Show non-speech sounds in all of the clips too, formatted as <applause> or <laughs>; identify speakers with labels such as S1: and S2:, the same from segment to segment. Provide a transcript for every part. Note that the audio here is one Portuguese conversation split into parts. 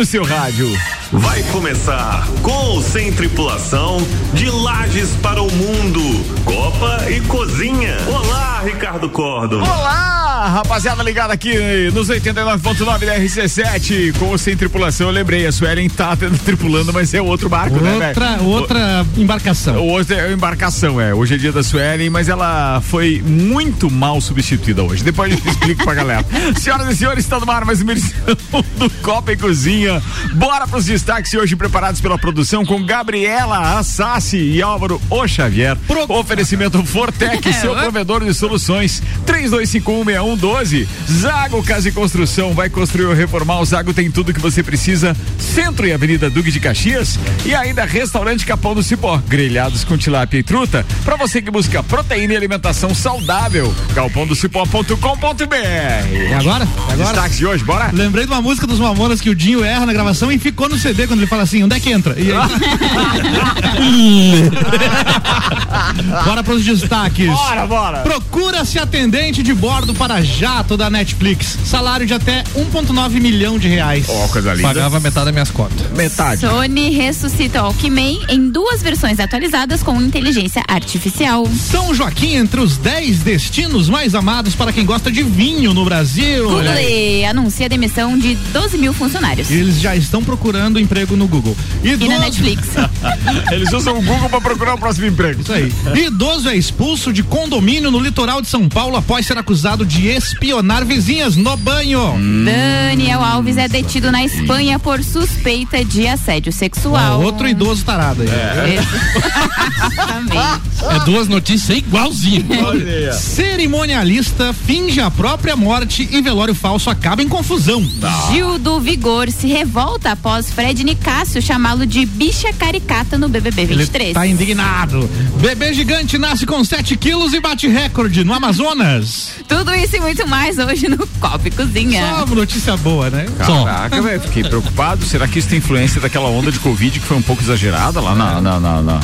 S1: no seu rádio.
S2: Vai começar com ou sem tripulação de Lages para o mundo. Copa e Cozinha. Olá, Ricardo Córdoba.
S1: Olá, rapaziada ligada aqui nos 89.9 da RC7 com ou sem tripulação. Eu lembrei, a Suelen tá <laughs> tripulando, mas é outro barco,
S3: outra,
S1: né,
S3: velho? Outra embarcação.
S1: Hoje é embarcação, é. Hoje é dia da Suelen, mas ela foi muito mal substituída hoje. Depois eu <laughs> explico pra galera. Senhoras e senhores, está no ar mais uma edição do Copa e Cozinha. Bora pros destaques hoje preparados pela produção com Gabriela Assassi e Álvaro O Xavier. Pro... Oferecimento Fortec, <laughs> é, seu provedor de soluções. 32516112. Zago Casa e Construção. Vai construir ou reformar. O Zago tem tudo que você precisa. Centro e Avenida Duque de Caxias. E ainda Restaurante Capão do Cipó. Grelhados com tilápia e truta. Para você que busca proteína e alimentação saudável. galpondocipó.com.br.
S3: E agora? E agora?
S1: Destaques de hoje, bora?
S3: Lembrei de uma música dos Mamonas que o Dinho erra na gravação e ficou no CD quando ele fala assim: onde é que entra? E aí... <laughs> bora pros destaques.
S1: Bora, bora.
S3: Procura-se atendente de bordo para jato da Netflix. Salário de até 1,9 milhão de reais.
S1: Ó, oh, coisa linda.
S3: Pagava metade das minhas contas.
S1: Metade.
S4: Sony ressuscita Walkman em duas versões atualizadas com inteligência artificial.
S3: São Joaquim entre os 10 destinos mais amados para quem gosta de vinho no Brasil.
S4: Google anuncia a demissão de 12 mil funcionários.
S3: Eles já estão procurando emprego no Google.
S4: Idoso... E na Netflix. <laughs>
S1: Eles usam o Google para procurar o próximo emprego.
S3: Isso aí. Idoso é expulso de condomínio no litoral de São Paulo após ser acusado de espionar vizinhas no banho.
S4: Hum. Daniel Alves é detido na Espanha por suspeita de assédio sexual.
S3: Ah, outro idoso tarado aí. É. é <laughs> duas notícias igualzinho. Cerimonialista finge a própria morte e velório falso acaba em confusão.
S4: Gil do Vigor se revolta após Fred Nicásio chamá-lo de bicha caricata no BBB 23.
S3: Ele tá indignado. Bebê gigante nasce com 7 quilos e bate recorde no Amazonas.
S4: Tudo isso e muito mais hoje no Copa e Cozinha.
S3: Só uma notícia boa, né?
S1: Caraca, velho, fiquei preocupado. Será que isso tem influência daquela onda de Covid que foi um pouco exagerada lá na, na, na, na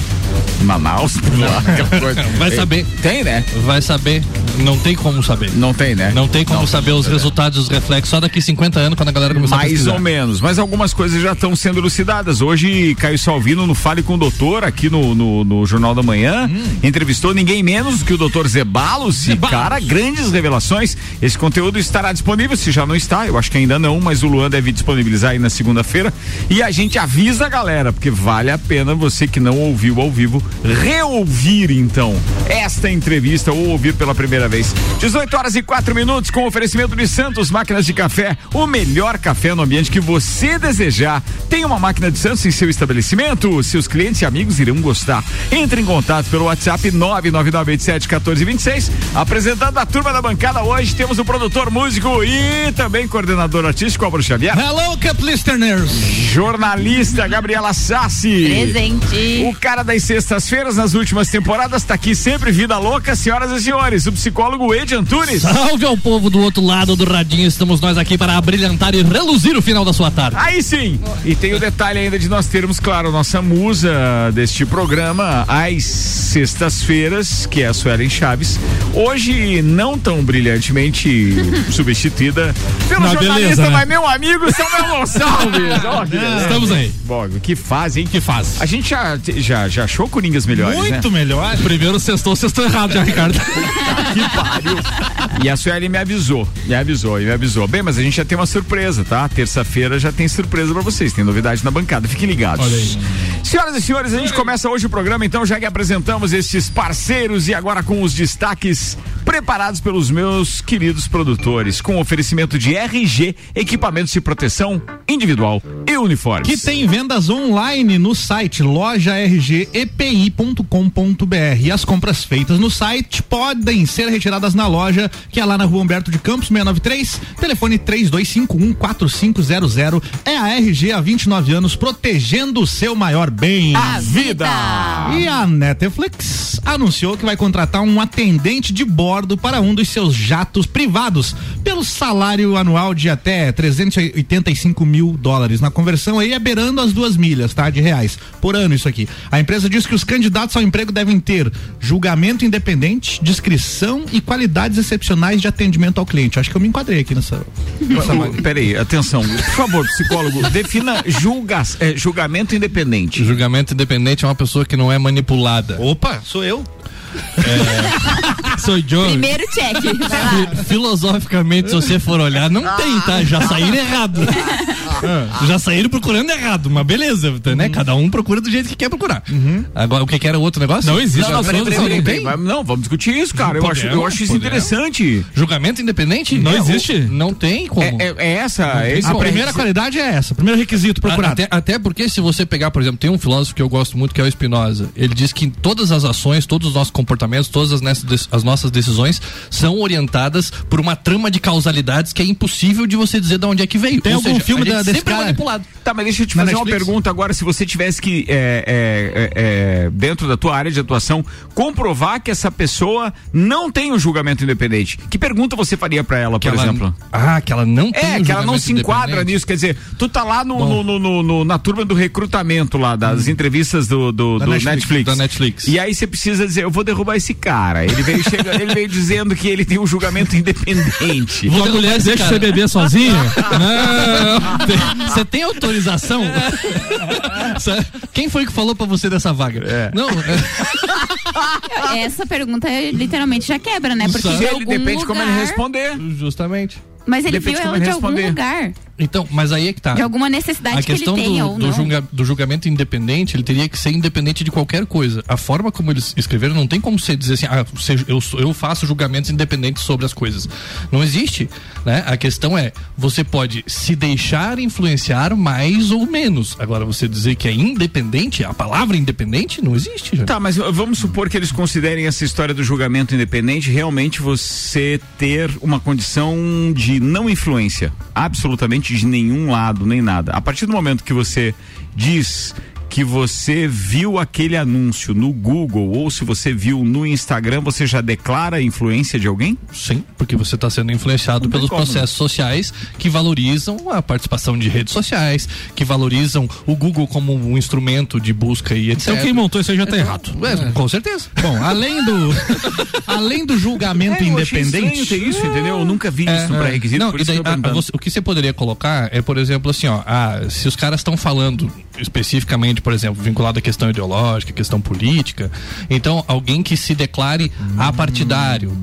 S1: Manaus? Lá, <laughs>
S3: Vai saber.
S1: Tem, né?
S3: Vai saber. Não tem como saber.
S1: Não tem, né?
S3: Não tem como não, saber os resultados, os reflexos só daqui 50 anos, quando a galera começar
S1: Mais
S3: a
S1: Mais ou menos, mas algumas coisas já estão sendo elucidadas. Hoje, Caio Salvino, no Fale com o Doutor, aqui no, no, no Jornal da Manhã, hum. entrevistou ninguém menos que o doutor Zebalos. E, cara, grandes revelações. Esse conteúdo estará disponível, se já não está, eu acho que ainda não, mas o Luan deve disponibilizar aí na segunda-feira. E a gente avisa a galera, porque vale a pena você que não ouviu ao vivo, reouvir então esta entrevista ou ouvir pela primeira vez. 18 horas e 4 minutos com oferecimento de Santos Máquinas de Café, o melhor café no ambiente que você desejar. Tem uma máquina de Santos em seu estabelecimento? Seus clientes e amigos irão gostar. Entre em contato pelo WhatsApp 999871426. Apresentando a turma da bancada hoje, temos o produtor músico e também coordenador artístico Álvaro Xavier.
S3: Hello, Cup Listeners.
S1: Jornalista Gabriela Sassi.
S4: Presente.
S1: O cara das sextas-feiras nas últimas temporadas está aqui sempre vida louca, senhoras e senhores. O psicólogo Ed Antunes.
S3: Salve ao povo do outro lado do radinho. Estamos nós aqui para abrilhantar e reluzir o final da sua tarde.
S1: Aí sim. E tem o detalhe ainda de nós termos, claro, nossa musa deste programa às sextas-feiras, que é a Suelen Chaves. Hoje não tão brilhantemente <laughs> substituída pelo não, jornalista, beleza, né? mas meu amigo Samuel Gonçalves. <laughs>
S3: Estamos aí.
S1: Bom, que faz, hein? Que faz. A gente já, já, já achou Coringas melhores,
S3: Muito
S1: né?
S3: melhor. Primeiro sextou, sextou errado já, Ricardo. <laughs>
S1: que pariu. E a Sueli me avisou, me avisou, me avisou. Bem, mas a gente já tem uma surpresa, tá? Terça-feira já tem surpresa para vocês, tem novidade na bancada, fiquem ligados. Senhoras e senhores, a gente começa hoje o programa, então, já que apresentamos estes parceiros e agora com os destaques preparados pelos meus queridos produtores, com oferecimento de RG, equipamentos de proteção individual e uniformes.
S3: Que tem vendas online no site lojargepi.com.br. E as compras feitas no site podem ser retiradas na loja, que é lá na rua Humberto de Campos, 693, telefone 32514500. É a RG há 29 anos, protegendo o seu maior bem.
S4: A vida!
S3: E a Netflix anunciou que vai contratar um atendente de bordo bordo para um dos seus jatos privados, pelo salário anual de até 385 mil dólares. Na, conversão aí é beirando as duas milhas, tá? De reais por ano isso aqui. A empresa diz que os candidatos ao emprego devem ter julgamento independente, discrição e qualidades excepcionais de atendimento ao cliente. Acho que eu me enquadrei aqui nessa. nessa
S1: Peraí, atenção, por favor, psicólogo, defina julga, é, julgamento independente.
S5: Julgamento independente é uma pessoa que não é manipulada.
S3: Opa, sou eu.
S5: É, sou John.
S4: Primeiro check. Vai lá.
S5: Filosoficamente, se você for olhar, não tem, tá? Já saíram errado. Ah, Já saíram procurando errado, mas beleza, né? Cada um procura do jeito que quer procurar. Agora, o que que era o outro negócio?
S3: Não existe.
S1: Não, não, peraí, peraí,
S5: Não
S1: peraí,
S5: tem?
S1: peraí, Não, vamos discutir isso, cara. Eu acho, eu
S5: Podemos,
S1: acho isso
S5: podemos.
S1: interessante.
S5: Julgamento independente?
S3: Não
S5: É,
S3: existe.
S5: Não tem como.
S1: É, é- é essa. esse
S3: A
S1: é o-
S3: primeira qualidade é essa, primeiro requisito procurado.
S5: Até, até porque se você pegar, por exemplo, tem um filósofo que eu gosto muito que é o Spinoza. Ele diz que todas as ações, todos os nossos comportamentos, todas as, nessas- as nossas decisões são orientadas por uma trama de causalidades que é impossível de você dizer de onde é que veio.
S3: Tem
S5: Ou
S3: algum
S5: seja,
S3: filme
S5: a gente
S3: da- desse
S5: sempre é
S3: cara?
S5: manipulado.
S1: Tá, mas deixa eu te
S3: Na
S1: fazer uma pergunta agora. Se você tivesse que, é, é, é, é, dentro da tua área de atuação, comprovar que essa pessoa não tem um julgamento independente, que pergunta você faria pra ela, por
S5: Que ela-
S1: exemplo?
S5: Ah, que ela não tem
S1: É,
S5: um
S1: que ela não se enquadra nisso. Quer dizer, tu tá lá no, no- no- no- no- na turma do recrutamento lá, das entrevistas do, do,
S3: Da
S1: do
S3: Netflix,
S1: Netflix,
S5: da Netflix.
S1: E aí você precisa dizer, eu vou derrubar esse cara. Ele veio, chega, ele veio dizendo que ele tem um julgamento independente.
S5: Vou
S6: mulher
S5: derrubar
S6: deixa
S5: cara.
S6: você beber sozinha? não.
S5: Você tem autorização? Quem foi que falou pra você dessa vaga?
S1: É.
S5: Não, é,
S4: Essa pergunta literalmente já quebra, né? Porque de
S1: Ele
S4: algum
S1: depende de como ele
S4: lugar-
S1: responder.
S5: justamente.
S4: Mas ele
S1: Depende
S4: viu ela de algum lugar.
S5: Então, mas aí é que tá.
S4: De alguma necessidade
S5: a
S4: que ele
S5: questão
S4: tenha
S5: do,
S4: ou
S5: do,
S4: não.
S5: julga- do julgamento independente, ele teria que ser independente de qualquer coisa. A forma como eles escreveram, não tem como você dizer assim, ah, você- eu, eu faço julgamentos independentes sobre as coisas. Não existe. Né? A questão é, você pode se deixar influenciar mais ou menos. Agora, você dizer que é independente, a palavra independente, não existe. Já.
S1: Tá, mas vamos supor que eles considerem essa história do julgamento independente realmente você ter uma condição de não influência, absolutamente de nenhum lado, nem nada. A partir do momento que você diz que você viu aquele anúncio no Google ou se você viu no Instagram, você já declara a influência de alguém?
S5: Sim, porque você está sendo influenciado pelos
S1: como, né?
S5: processos sociais que valorizam a participação de redes sociais, que valorizam o Google como um instrumento de busca e etc.
S6: Então quem montou isso aí já tá errado.
S5: É, com certeza.
S3: Bom, além do <laughs> além do julgamento
S1: É, eu
S3: independente,
S1: ter isso, entendeu? Eu nunca vi isso no pré-requisito,
S5: Não,
S1: por
S5: e
S1: isso
S5: daí,
S1: que eu tô
S5: a- a
S1: perguntando.
S5: você- o que você poderia colocar é, por exemplo, assim, ó, ah, se os caras estão falando especificamente, por exemplo, vinculado à questão ideológica, questão política, então alguém que se declare apartidário,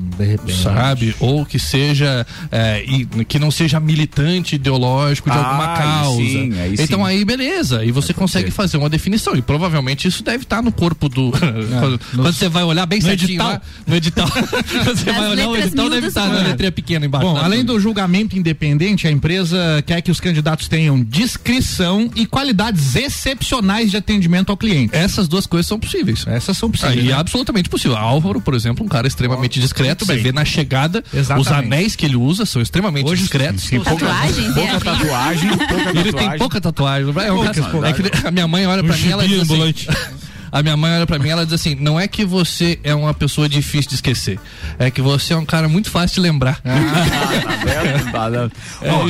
S5: sabe? Ou que seja, é, e- que não seja militante ideológico de
S1: Ah,
S5: alguma
S1: aí
S5: causa.
S1: sim, aí
S5: então
S1: sim.
S5: aí beleza, e você consegue fazer uma definição, e provavelmente isso deve estar no corpo do. quando, quando você vai olhar bem
S3: no
S5: certinho
S3: edital.
S5: lá, no edital. <laughs> Quando você vai olhar o edital, deve estar na
S4: né?
S5: letrinha pequena embaixo.
S3: Bom,
S5: tá?
S3: além do julgamento independente, a empresa quer que os candidatos tenham discrição e qualidades excepcionais de atendimento ao cliente.
S5: Essas duas coisas são possíveis.
S3: Essas são possíveis.
S5: Aí é
S3: né?
S5: absolutamente possível. Álvaro, por exemplo, um cara extremamente discreto.
S3: bem.
S5: vê na chegada,
S3: Exatamente.
S5: os anéis que ele usa são extremamente
S3: Hoje,
S5: discretos.
S3: sim, sim.
S4: Tatuagens,
S1: Pouca
S4: é.
S1: tatuagem, pouca
S5: Ele tem
S1: tatuagem.
S5: pouca tatuagem. É um
S3: Poucas,
S5: cara- é que a minha mãe olha pra
S6: Um
S5: mim e ela diz assim,
S6: ambulante.
S5: A minha mãe olha pra mim ela diz assim: não é que você é uma pessoa difícil de esquecer, é que você é um cara muito fácil de lembrar.
S1: Vendo? Tá. <laughs>
S5: É
S1: Bom,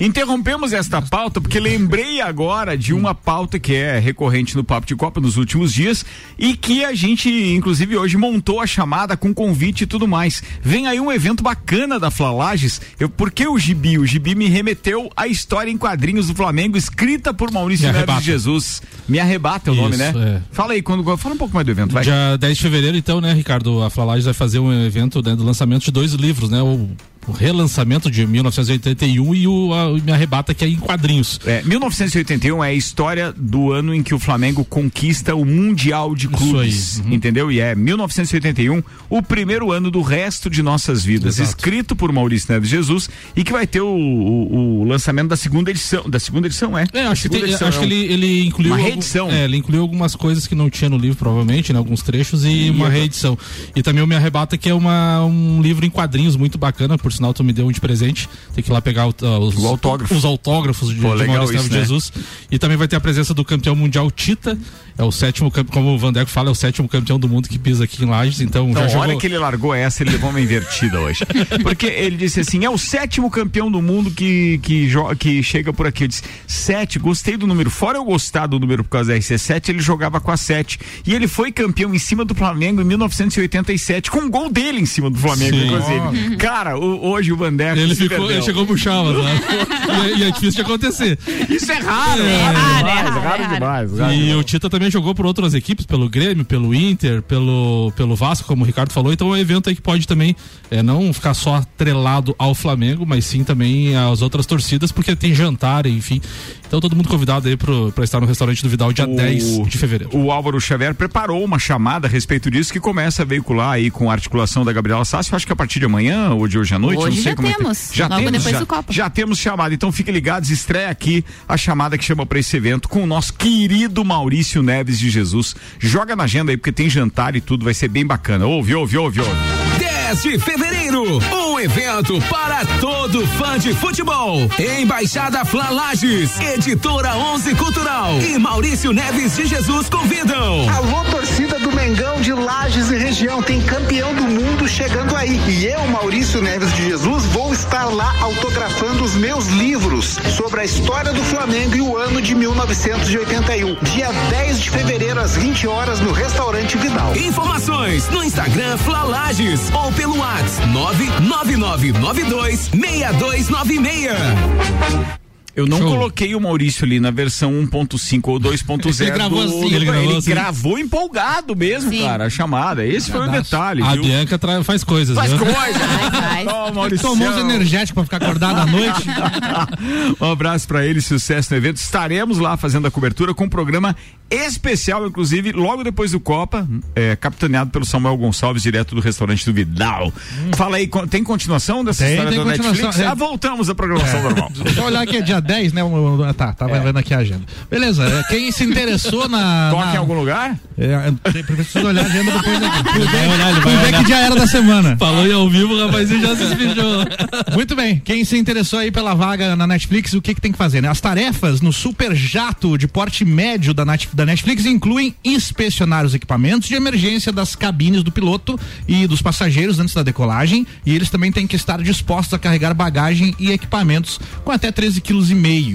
S1: interrompemos esta pauta porque lembrei agora de uma pauta que é recorrente no Papo de Copa nos últimos dias e que a gente, inclusive, hoje montou a chamada com convite e tudo mais. Vem aí um evento bacana da Flalages. Eu, por que o Gibi? O Gibi me remeteu à história em quadrinhos do Flamengo, escrita por Maurício Neves Jesus. Me arrebata é o nome,
S6: Isso,
S1: né?
S6: é.
S1: Fala aí, quando, fala um pouco mais do evento, vai.
S6: Dia 10 de fevereiro, então, né, Ricardo? A Flalages vai fazer um evento né, do lançamento de dois livros, né? O, o relançamento de 1981 e o a, Me Arrebata, que é em quadrinhos.
S1: É, 1981 é a história do ano em que o Flamengo conquista o Mundial de Clubes,
S6: uhum.
S1: entendeu? E é 1981 o primeiro ano do resto de nossas vidas,
S6: Exato.
S1: escrito por Maurício Neves Jesus e que vai ter o, o- o lançamento da segunda edição, da segunda edição, é?
S6: É, acho, que, tem-
S1: edição,
S6: acho
S1: é
S6: que
S1: um-
S6: ele, ele incluiu.
S1: uma
S6: algum-
S1: reedição.
S6: é, ele incluiu algumas coisas que não tinha no livro, provavelmente, né? Alguns trechos, e, uma reedição. E também o Me Arrebata, que é uma, um livro em quadrinhos muito bacana, por sinal tu me deu um de presente. Tem que ir lá pegar uh, os,
S1: O autógrafo.
S6: os autógrafos de,
S1: Pô,
S6: de Maurício
S1: isso, né?
S6: Jesus. E também vai ter a presença do campeão mundial Tita. É o sétimo, como o Vandeco fala, é o sétimo campeão do mundo que pisa aqui em Lages. Então,
S1: Então,
S6: já
S1: olha
S6: jogou.
S1: que ele largou essa, ele levou uma invertida hoje. <laughs> Porque ele disse assim: é o sétimo campeão do mundo que, que, que chega por aqui. Eu disse: sete, gostei do número. Fora eu gostar do número por causa da RC7, ele jogava com a sete. E ele foi campeão em cima do Flamengo em 1987, com um gol dele em cima do Flamengo,
S6: Sim.
S1: inclusive. Cara, o- hoje o Vandeco.
S6: Ele ficou, ele chegou a murchar, mas, né? <laughs> e, é- e é difícil de acontecer.
S1: Isso é raro,
S6: É
S1: raro,
S4: raro, é
S1: demais,
S4: raro,
S1: raro
S4: é raro.
S1: demais. raro
S6: E
S1: demais.
S6: o Tita também jogou por outras equipes, pelo Grêmio, pelo Inter, pelo, pelo Vasco, como o Ricardo falou. Então é um evento aí que pode também é, não ficar só atrelado ao Flamengo, mas sim também às outras torcidas, porque tem jantar, enfim. Então todo mundo convidado aí pro, pra estar no restaurante do Vidal dia
S1: O-
S6: 10 de fevereiro.
S1: O Álvaro Xavier preparou uma chamada a respeito disso que começa a veicular aí com a articulação da Gabriela Sassi. Eu acho que a partir de amanhã ou de hoje à noite.
S4: Hoje
S1: não sei
S4: já
S1: como é que-
S4: temos, logo depois
S1: já,
S4: do Copa.
S1: Já temos chamada. Então fiquem ligados, estreia aqui a chamada que chama para esse evento com o nosso querido Maurício Neves de Jesus. Joga na agenda aí porque tem jantar e tudo, vai ser bem bacana. Ouve, ouve, ouve, ouve.
S7: 10 de fevereiro, um evento para todo fã de futebol. Embaixada Flalages, Editora 11 Cultural e Maurício Neves de Jesus convidam.
S8: Alô, torcida Mengão de Lages e região, tem campeão do mundo chegando aí. E eu, Maurício Neves de Jesus, vou estar lá autografando os meus livros sobre a história do Flamengo e o ano de 1981. Dia 10 de fevereiro, às 20 horas, no restaurante Vidal.
S7: Informações no Instagram Flalages ou pelo WhatsApp 99992 6296.
S1: Eu não
S6: Show.
S1: coloquei o Maurício ali na versão 1.5 ou 2.0.
S3: Ele gravou
S1: do-
S3: assim,
S6: ele gravou assim.
S1: gravou empolgado mesmo,
S4: Sim.
S1: cara, a chamada. Esse foi o detalhe.
S6: A
S1: viu?
S6: Bianca tra- faz coisas,
S1: Faz
S6: viu?
S1: coisa.
S4: faz.
S1: Ó, Maurício.
S3: Tomou uns energéticos pra ficar acordado à noite. <laughs>
S1: um abraço pra ele, sucesso no evento. Estaremos lá fazendo a cobertura com um programa especial, inclusive, logo depois do Copa, é, capitaneado pelo Samuel Gonçalves, direto do restaurante do Vidal. Fala aí, tem continuação dessa
S3: Tem,
S1: história
S3: tem
S1: da
S3: continuação.
S1: Netflix?
S3: É.
S1: Ah, voltamos à programação normal. <laughs>
S3: Só olhar aqui, é dia 10, né? O- o- Tá, tava vendo aqui a agenda. Beleza, é, quem se interessou na. <laughs>
S1: Toca
S3: na-
S1: em algum lugar?
S3: É, preciso olhar a agenda depois aqui. Fui ver,
S6: Vai olhar, ele vai olhar.
S3: que dia era da semana.
S6: Falou em ao vivo, o rapazinho já se despediu. <laughs>
S3: Muito bem, quem se interessou aí pela vaga na Netflix, o que, que tem que fazer? Né? As tarefas no super jato de porte médio da, Net- da Netflix incluem inspecionar os equipamentos de emergência das cabines do piloto e dos passageiros antes da decolagem. E eles também têm que estar dispostos a carregar bagagem e equipamentos com até 13,5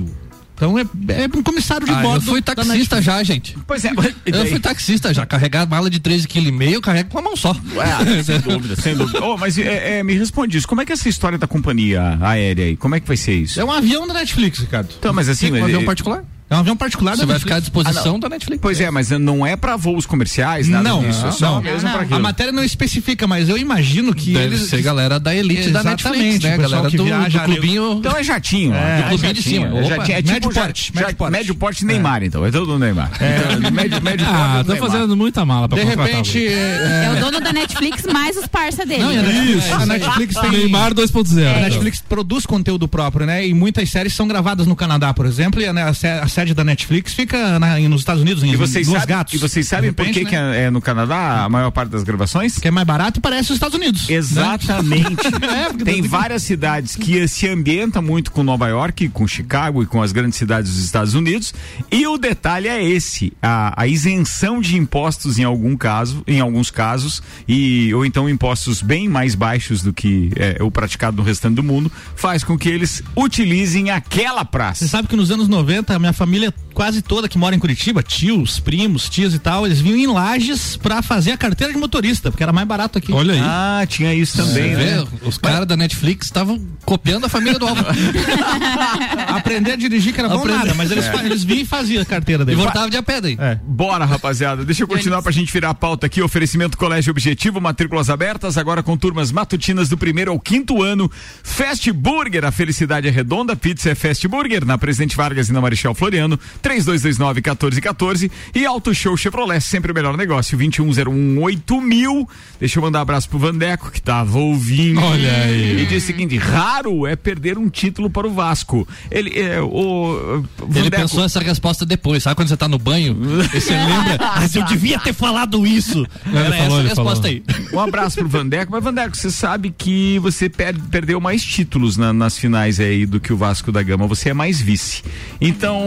S3: kg. Então é, é um comissário de
S5: Ah, eu
S3: bordo.
S5: fui
S3: da
S5: taxista já, gente.
S1: Pois é.
S5: Eu fui taxista já. Carregar mala de 13,5 kg, eu carrego com a mão só.
S1: Ah, <laughs> sem dúvida, sem dúvida. Oh, mas é, é, me responde isso. Como é que é essa história da companhia aérea aí? Como é que vai ser isso?
S3: É um avião da Netflix, Ricardo.
S1: Então, mas assim,
S5: Um avião
S1: é-
S5: particular.
S3: É um avião particular
S5: Você
S3: da
S5: vai
S3: Netflix.
S5: ficar à disposição da Netflix.
S1: Pois é, mas não é pra voos comerciais, nada
S3: Não,
S1: disso. É só
S3: não.
S1: mesmo
S4: Não,
S1: pra
S4: não.
S1: aquilo.
S3: A matéria não especifica, mas eu imagino que
S5: Deve
S3: eles.
S5: ser galera da elite da
S3: Exatamente,
S5: Netflix, né? Galera
S3: que
S5: do,
S3: viaja
S5: do clubinho.
S1: Então é jatinho.
S3: É,
S1: É
S5: clubinho de
S1: jatinho,
S5: cima.
S1: É,
S5: Opa.
S1: jatinho, é tipo
S3: Médio porte, médio porte.
S1: médio porte Neymar, então. É todo Neymar. Então, <laughs> médio, médio
S6: Ah, tô fazendo muita mala pra
S3: De repente. é,
S4: É o dono da Netflix mais os parça dele.
S3: Não, e a Netflix, a Netflix tem.
S6: Neymar 2.0.
S3: A. Netflix produz conteúdo próprio, né? E muitas séries são gravadas no Canadá, por exemplo, e a, né, a sé- a sede da Netflix fica na- nos Estados Unidos, em
S1: E vocês,
S3: Los
S1: sabem,
S3: Gatos.
S1: e vocês sabem por que, que
S3: né?
S1: é, é no Canadá a maior parte das gravações?
S3: Que é mais barato e parece os Estados Unidos. né?
S1: Exatamente. <laughs>
S3: É, porque
S1: Tem
S3: tem-
S1: várias cidades que se ambientam muito com Nova York, com Chicago e com as grandes cidades dos Estados Unidos. E o detalhe é esse: a, a isenção de impostos em algum caso, em alguns casos, e ou então impostos bem mais baixos do que é, o praticado no restante do mundo, faz com que eles utilizem aquela praça.
S3: Você sabe que nos anos 90, a minha família quase toda que mora em Curitiba, tios, primos, tias e tal, eles vinham em lajes pra fazer a carteira de motorista, porque era mais barato aqui.
S6: Olha aí.
S1: Ah, tinha isso também,
S5: vê,
S1: né?
S5: Os caras da Netflix estavam copiando a família do Álvaro. <laughs>
S3: Aprender a dirigir que era bom
S5: Aprender.
S3: nada, mas eles, fa- eles vinham e faziam a carteira
S5: e
S3: deles.
S5: voltava de a pé daí.
S3: É.
S1: Bora, rapaziada. Deixa eu continuar pra gente virar a pauta aqui. Oferecimento Colégio Objetivo, matrículas abertas, agora com turmas matutinas do primeiro ao quinto ano. Fast Burger, a felicidade é redonda. Pizza é Fast Burger, na Presidente Vargas e na Marechal Floriano. 3229-1414 e Auto Show Chevrolet, sempre o melhor negócio, 2101 mil. Deixa eu mandar um abraço pro Vandeco, que tava ouvindo.
S6: Olha aí.
S1: E diz o seguinte: raro é perder um título para o Vasco. Ele, é, o,
S5: Ele
S1: Vandeco-
S5: pensou essa resposta depois, sabe quando você tá no banho? <laughs> E você lembra? Mas eu devia ter falado isso. Era
S6: ele falou,
S5: essa a
S6: ele
S5: resposta
S6: falou.
S5: aí.
S1: Um abraço pro Vandeco, mas Vandeco, você sabe que você per- perdeu mais títulos na- nas finais aí do que o Vasco da Gama, você é mais vice. Então,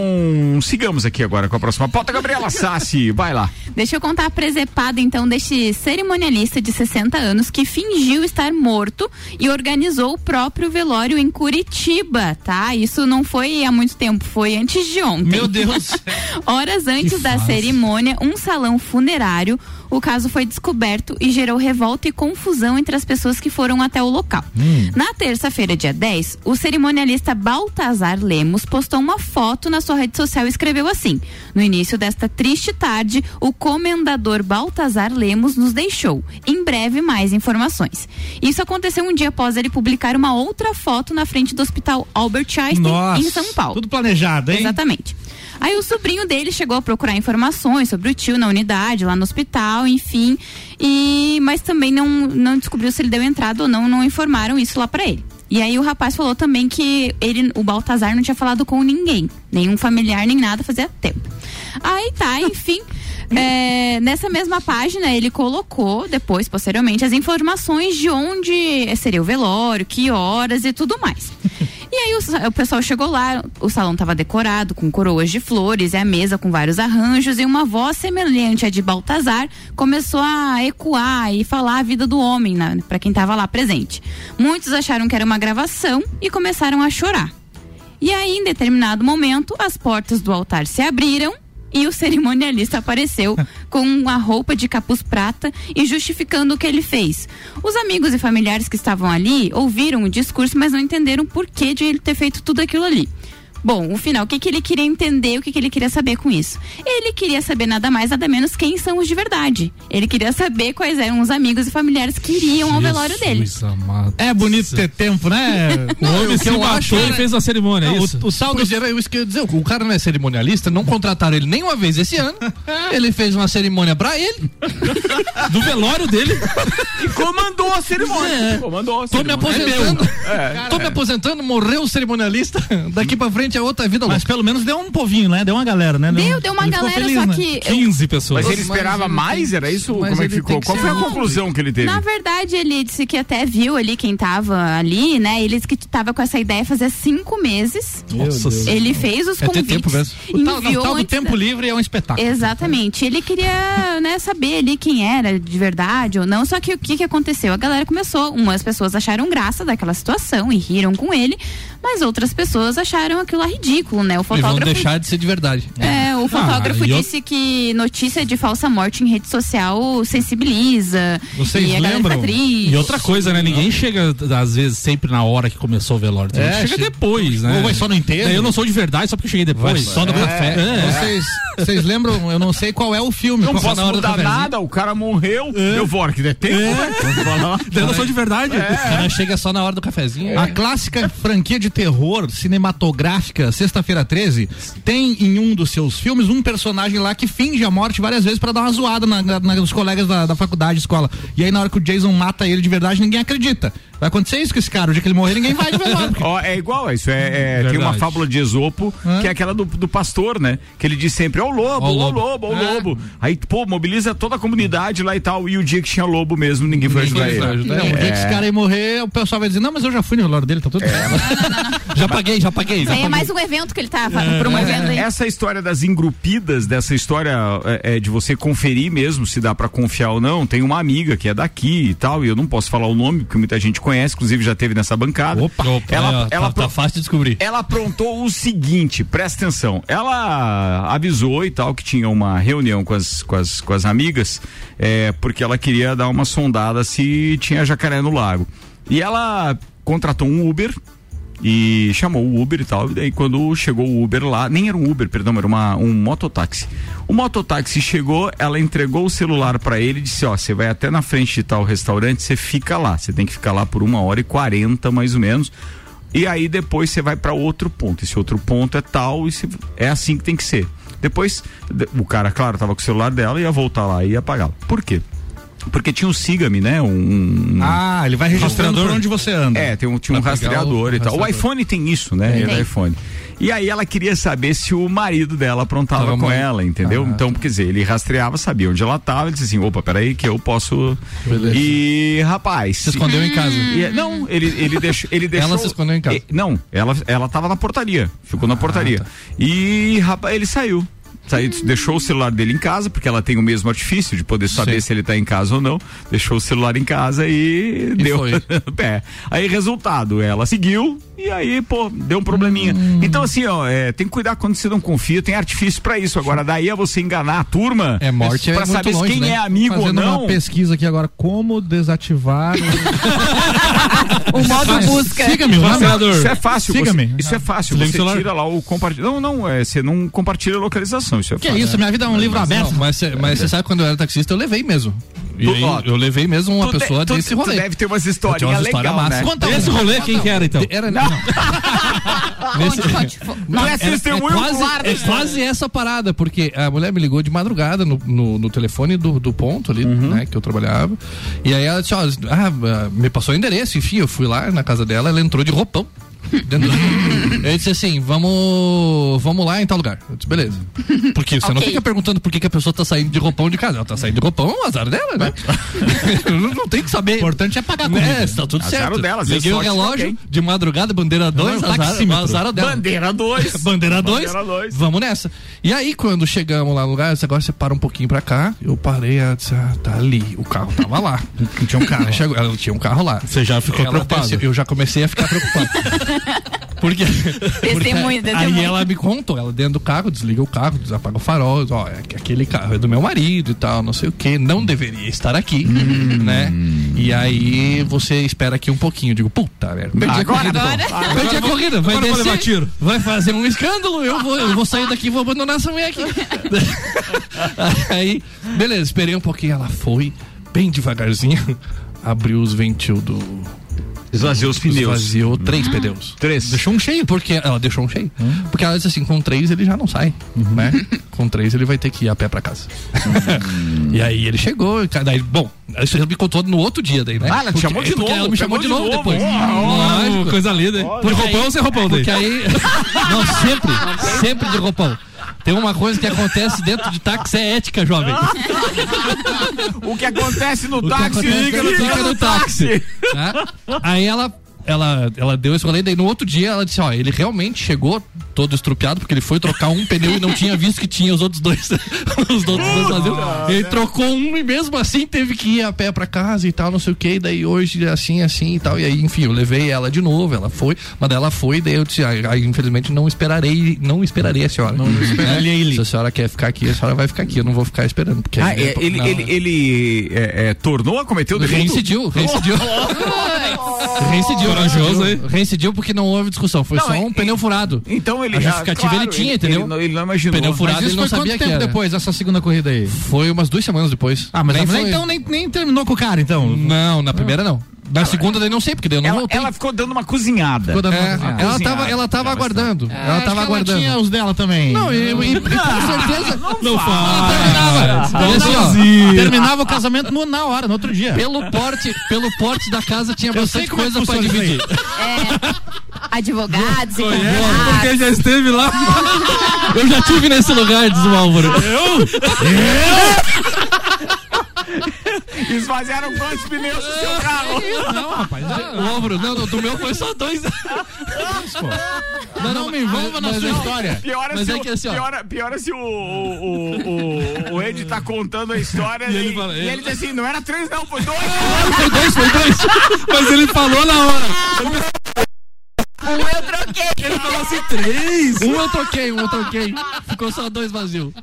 S1: sigamos aqui agora com a próxima pauta, Gabriela Sassi, <laughs> vai lá.
S4: Deixa eu contar a presepada então deste cerimonialista de 60 anos que fingiu estar morto e organizou o próprio velório em Curitiba, tá? Isso não foi há muito tempo, foi antes de ontem.
S5: Meu Deus. <laughs>
S4: Horas antes da cerimônia, um salão funerário, o caso foi descoberto e gerou revolta e confusão entre as pessoas que foram até o local. Na terça-feira, dia 10, o cerimonialista Baltazar Lemos postou uma foto na sua rede social e escreveu assim: No início desta triste tarde, o comendador Baltazar Lemos nos deixou. Em breve, mais informações. Isso aconteceu um dia após ele publicar uma outra foto na frente do Hospital Albert Einstein,
S3: Nossa,
S4: em São Paulo.
S3: Tudo planejado, hein?
S4: Exatamente. Aí o sobrinho dele chegou a procurar informações sobre o tio na unidade, lá no hospital, enfim. E mas também não, não descobriu se ele deu entrada ou não, não informaram isso lá pra ele. E aí o rapaz falou também que ele, o Baltazar não tinha falado com ninguém, nenhum familiar nem nada fazia tempo. Aí tá, enfim. É, nessa mesma página ele colocou depois, posteriormente, as informações de onde seria o velório, que horas e tudo mais. <laughs> E aí o, o pessoal chegou lá, o salão estava decorado com coroas de flores e a mesa com vários arranjos e uma voz semelhante à de Baltazar começou a ecoar e falar a vida do homem para quem estava lá presente. Muitos acharam que era uma gravação e começaram a chorar. E aí, em determinado momento, as portas do altar se abriram e o cerimonialista apareceu <laughs> com uma roupa de capuz prata e justificando o que ele fez. Os amigos e familiares que estavam ali ouviram o discurso, mas não entenderam o porquê de ele ter feito tudo aquilo ali. Bom, o final, o que, que ele queria entender, o que, que ele queria saber com isso? Ele queria saber nada mais, nada menos quem são os de verdade. Ele queria saber quais eram os amigos e familiares que iriam ao velório dele.
S6: Amado.
S3: É bonito ter tempo, né? <laughs>
S6: O homem se
S5: eu
S6: matou
S5: acho,
S6: e fez a cerimônia, é
S5: Não,
S6: isso?
S5: o, o tal do... Era isso que eu ia dizer. O cara não é cerimonialista, não contrataram ele nenhuma vez esse ano. <laughs> Ele fez uma cerimônia pra ele. <laughs>
S6: Do velório dele.
S1: E comandou a cerimônia.
S5: É.
S1: Comandou a
S5: Tô me
S1: cerimônia.
S5: aposentando. Tô me aposentando, morreu o cerimonialista. Daqui pra frente é outra vida
S3: Mas
S5: louca.
S3: pelo menos deu um povinho, né? Deu uma galera, né?
S4: Deu, deu uma galera,
S3: feliz,
S4: só
S3: né?
S4: que.
S6: 15 pessoas.
S1: Mas ele
S5: Mas
S1: esperava
S5: ele
S1: mais? Era isso?
S5: mas
S1: Como é que
S5: ele
S1: ficou? Qual foi a conclusão que ele teve?
S4: Na verdade, ele disse que até viu ali quem tava ali, né? Ele disse que tava com essa ideia fazia cinco meses.
S6: Nossa Senhora.
S4: Ele fez os
S5: É
S4: convites.
S5: tempo mesmo.
S3: O tal, não, tal do tempo
S4: da-
S3: livre é um espetáculo.
S4: Exatamente. Ele queria, <laughs> né, saber ali quem era de verdade ou não. Só que o que, que aconteceu? A galera começou, umas pessoas acharam graça daquela situação e riram com ele, mas outras pessoas acharam aquilo lá ridículo, né? O
S5: E vão
S4: fotógrafo
S5: deixar de ser de verdade.
S4: é, o fotógrafo
S6: e eu-
S4: disse que notícia de falsa morte em rede social sensibiliza.
S3: Vocês
S4: e
S3: lembram?
S6: E outra coisa, né? Ninguém chega, às vezes, sempre na hora que começou o velório.
S3: É,
S6: chega
S3: che-
S6: depois, né?
S3: Ou vai só no enterro.
S6: É, Eu não sou de verdade só porque cheguei depois.
S5: Vai só no café.
S6: É.
S3: Vocês, vocês lembram? Eu não sei qual é o filme.
S1: Não
S3: qual-
S1: posso mudar nada, o cara morreu. Eu vou, que der tempo, né?
S6: Eu não sou de verdade.
S5: O cara chega só na hora do cafezinho.
S3: A clássica franquia de terror cinematográfica Sexta-feira 13 tem em um dos seus filmes um personagem lá que finge a morte várias vezes pra dar uma zoada na, na- nos colegas da, da faculdade, escola. E aí na hora que o Jason mata ele de verdade, ninguém acredita. Vai acontecer isso com esse cara. O dia que ele morrer, ninguém vai de velório. <laughs>
S1: Ó, é igual a isso. É, é, tem uma fábula de Esopo, que é aquela do, do pastor, né? Que ele diz sempre, ó o lobo,
S5: Ó
S1: ó
S5: o lobo.
S1: lobo, ó o lobo. Aí, pô, mobiliza toda a comunidade lá e tal. E o dia que tinha lobo mesmo, ninguém foi ajudar ele.
S5: ajudar
S3: Não, o dia que esse cara aí morrer, o pessoal vai dizer, não, mas eu já fui no velório dele, tá tudo certo. <laughs>
S5: Já paguei, já paguei.
S4: Isso
S5: Já
S4: aí é
S5: paguei.
S4: mais um evento que ele tá promovendo aí.
S1: Essa história das engrupidas, dessa história é, é, de você conferir mesmo se dá pra confiar ou não, tem uma amiga que é daqui e tal, e eu não posso falar o nome, porque muita gente conhece, inclusive já teve nessa bancada.
S5: Opa, opa,
S1: ela,
S5: ó,
S1: ela
S5: tá, tá fácil de descobrir.
S1: ela aprontou o seguinte, presta atenção. Ela avisou e tal que tinha uma reunião com as, com as, com as amigas, é, porque ela queria dar uma sondada se tinha jacaré no lago. E ela contratou um Uber e chamou o Uber e tal. E daí quando chegou o Uber lá, nem era um Uber, perdão, era uma, um mototáxi. O mototáxi chegou, ela entregou o celular pra ele e disse: Ó, você vai até na frente de tal restaurante, você fica lá. Você tem que ficar lá por uma hora e quarenta mais ou menos. E aí depois você vai para outro ponto. Esse outro ponto é tal e se- é assim que tem que ser. Depois, de- o cara, claro, tava com o celular dela, ia voltar lá e ia apagar. Por quê? Porque tinha um Siga-me, né? Um,
S3: Ah, ele vai registrando por onde você anda.
S1: é, tem um, tinha um rastreador
S5: o
S1: e tal. O
S5: rastreador.
S1: iPhone tem isso, né? É
S4: Tem.
S1: iPhone. E aí ela queria saber se o marido dela aprontava
S5: Tava
S1: com
S5: mal.
S1: ela, entendeu? então, quer dizer, ele rastreava, sabia onde ela tava, ele disse assim, opa, peraí que eu posso...
S5: Beleza.
S1: E, rapaz...
S5: Se escondeu em casa.
S1: e- não, ele, ele deixou. Ele deixou
S5: Ela se escondeu em casa.
S1: E- não, ela, ela tava na portaria. Ficou na portaria. E, rapaz, ele saiu. Saiu, deixou o celular dele em casa, porque ela tem o mesmo artifício de poder saber
S5: Sim.
S1: se ele tá em casa ou não. Deixou o celular em casa e, deu
S5: foi.
S1: pé. <laughs> Aí, resultado, ela seguiu e aí, pô, deu um probleminha.
S5: Hum.
S1: Então, assim, ó, é, tem que cuidar quando você não confia, tem artifício pra isso. Agora, daí é você enganar a turma.
S5: É, morte é
S1: pra
S5: muito
S1: saber
S5: longe,
S1: quem
S5: né?
S1: é amigo
S9: Fazendo
S1: ou não.
S9: uma pesquisa aqui agora, como desativar o... <laughs>
S4: O modo busca.
S3: Siga-me.
S1: Isso é fácil.
S3: Siga-me.
S1: você- Isso é fácil. Você
S6: celular.
S1: tira lá o compartilha. Não, não, é, você não compartilha a localização. Isso é
S3: Que
S1: fácil.
S3: isso, minha vida é um livro aberto.
S5: Não, mas cê- mas você sabe quando eu era taxista, eu levei mesmo. E
S1: Tu-
S5: aí,
S1: ó,
S5: eu levei mesmo uma
S1: Tu de-
S5: pessoa
S1: tu-
S5: desse
S1: tu
S5: rolê.
S1: deve ter umas historinhas
S5: umas histórias
S1: legais, né?
S3: Conta
S6: Esse
S3: uma.
S6: rolê, quem que era então?
S5: Era, não. <laughs> Nesse-
S4: conte. Fo-
S1: Não é
S5: É, é quase, é
S1: história.
S5: quase essa parada, porque a mulher me ligou de madrugada no, no, no telefone do, do ponto ali,
S1: Uhum.
S5: né, que eu trabalhava. E aí ela disse, ó, ah, me passou o endereço, enfim, eu fui lá na casa dela, ela entrou de roupão. Dentro do- <laughs> Eu disse assim, vamos, vamos lá em tal lugar. Eu disse, beleza. Porque você não
S4: Ok.
S5: fica perguntando por que, que a pessoa tá saindo de roupão de casa. Ela tá saindo de roupão, o azar dela, né? <laughs> não, não tem que saber.
S3: O importante é pagar com
S5: É, tá tudo
S1: Azar
S5: certo.
S1: dela,
S5: Liguei o relógio de madrugada, bandeira 2,
S3: o
S5: azar, azar dela.
S1: Bandeira 2. <laughs>
S5: Bandeira 2,
S1: Bandeira dois.
S5: vamos nessa. E aí, quando chegamos lá no lugar, agora você para um pouquinho pra cá. Eu parei, ela disse, ah, tá ali. O carro tava lá.
S3: Tinha um carro.
S5: Aí chegou, ela tinha um carro lá.
S6: Você já ficou
S5: Ela
S6: preocupado?
S5: desceu, eu já comecei a ficar preocupado. Porque,
S4: Testemunho, <laughs>
S5: porque
S4: testemunho.
S5: Aí ela me contou, ela dentro do carro, desliga o carro, desapaga o farol, diz, ó, é que aquele carro é do meu marido e tal, não sei o que, não deveria estar aqui, né? E aí você espera aqui um pouquinho, eu digo, puta merda, perdi a
S1: Agora,
S5: corrida.
S4: Agora.
S5: Perdi a corrida, vai
S6: agora
S5: descer,
S6: levar tiro.
S5: vai fazer um escândalo, eu vou, eu vou sair daqui e vou abandonar essa mulher aqui. <laughs> aí, beleza, esperei um pouquinho, ela foi, bem devagarzinho, <laughs> abriu os ventil do...
S1: Esvaziou os pneus.
S5: Esvaziou três pneus.
S1: Três.
S5: Deixou um cheio, porque ela deixou um cheio. Porque ela disse assim, com três ele já não sai, né? Com três ele vai ter que ir a pé pra casa. e aí ele chegou, e daí, bom, isso ela me contou no outro dia daí, né?
S1: Ah, ela te chamou de
S5: porque
S1: novo,
S5: ela me chamou de novo,
S1: de novo.
S5: depois. Lógico.
S6: coisa linda, hein? De roupão ou sem roupão daí?
S5: Porque aí. <laughs> Não, sempre. Sempre de roupão. Tem uma coisa que acontece dentro de táxi é ética, jovem. <laughs>
S1: O que acontece no
S5: O
S1: táxi,
S5: acontece
S1: liga,
S5: dentro
S1: liga
S5: do
S1: no táxi.
S5: Tá? Aí ela, ela, ela deu esse rolê, daí no outro dia ela disse, ó, ele realmente chegou todo estrupiado, porque ele foi trocar um pneu e não tinha visto que tinha os outros dois, <laughs> os outros dois vazios. Ele trocou um e mesmo assim teve que ir a pé pra casa e tal, não sei o que, daí hoje assim, assim e tal, e aí, enfim, eu levei ela de novo, ela foi, mas daí ela foi, daí eu disse, ah, aí, infelizmente não esperarei, não esperarei a senhora. Não Se a senhora quer ficar aqui, a senhora vai ficar aqui, eu não vou ficar esperando. Porque
S1: Ah,
S5: aí-
S1: é, ele,
S5: não,
S1: ele, ele é, é, tornou a cometer o delito?
S5: Reincidiu, reincidiu. <laughs> reincidiu.
S6: Corajoso, hein?
S5: Reincidiu porque não houve discussão. Foi
S1: Não,
S5: só um
S1: e-
S5: pneu furado.
S1: Então ele
S5: A justificativa ele tinha, entendeu?
S1: Ele, não- ele não imaginou.
S5: Pneu furado,
S3: Mas
S5: ele
S3: isso
S5: não
S3: foi
S5: sabia
S3: quanto
S5: que
S3: tempo
S5: era.
S3: depois dessa segunda corrida aí?
S5: Foi umas duas semanas depois.
S3: Ah, mas
S5: Nem foi-
S3: então nem, nem terminou com o cara, então.
S5: Não, na primeira não. Na segunda daí não sei, porque daí eu não
S1: Ela,
S5: voltei.
S1: ela ficou dando uma cozinhada.
S3: Ficou dando uma
S5: É,
S3: cozinhada.
S5: ela tava, ela tava aguardando. ela
S3: É, Acho
S5: tava aguardando.
S3: tinha os dela também.
S5: Não, e, e- e com certeza.
S6: Não fala.
S5: terminava. Olha assim, ó.
S3: Terminava o casamento no- na hora, no outro dia.
S5: pelo porte, pelo porte da casa tinha
S3: Eu
S5: bastante
S3: é
S5: coisa pra dividir.
S4: Advogados e
S6: Conhece porque já esteve lá.
S5: Eu já tive nesse lugar, diz o Álvaro.
S1: Esvaziaram quantos pneus do seu carro?
S3: Não, rapaz.
S5: O Álvaro, não, não, do meu foi só dois. <laughs>
S3: Não, não me envolva na sua
S5: é-
S3: história.
S1: Pior é,
S5: Mas
S1: se,
S5: é
S1: o,
S5: que assim, ó.
S1: pior, é- pior é se o, o, o, o Ed tá contando a história <laughs> e,
S6: ele
S1: e
S6: fala,
S1: ele,
S6: ele-
S1: diz assim, não era três não, foi dois. <laughs>
S5: Foi dois, foi dois.
S6: Mas ele falou na hora.
S4: Um eu troquei.
S6: Ele falou assim, três.
S5: Um eu troquei, um eu troquei. Ficou só dois vazios.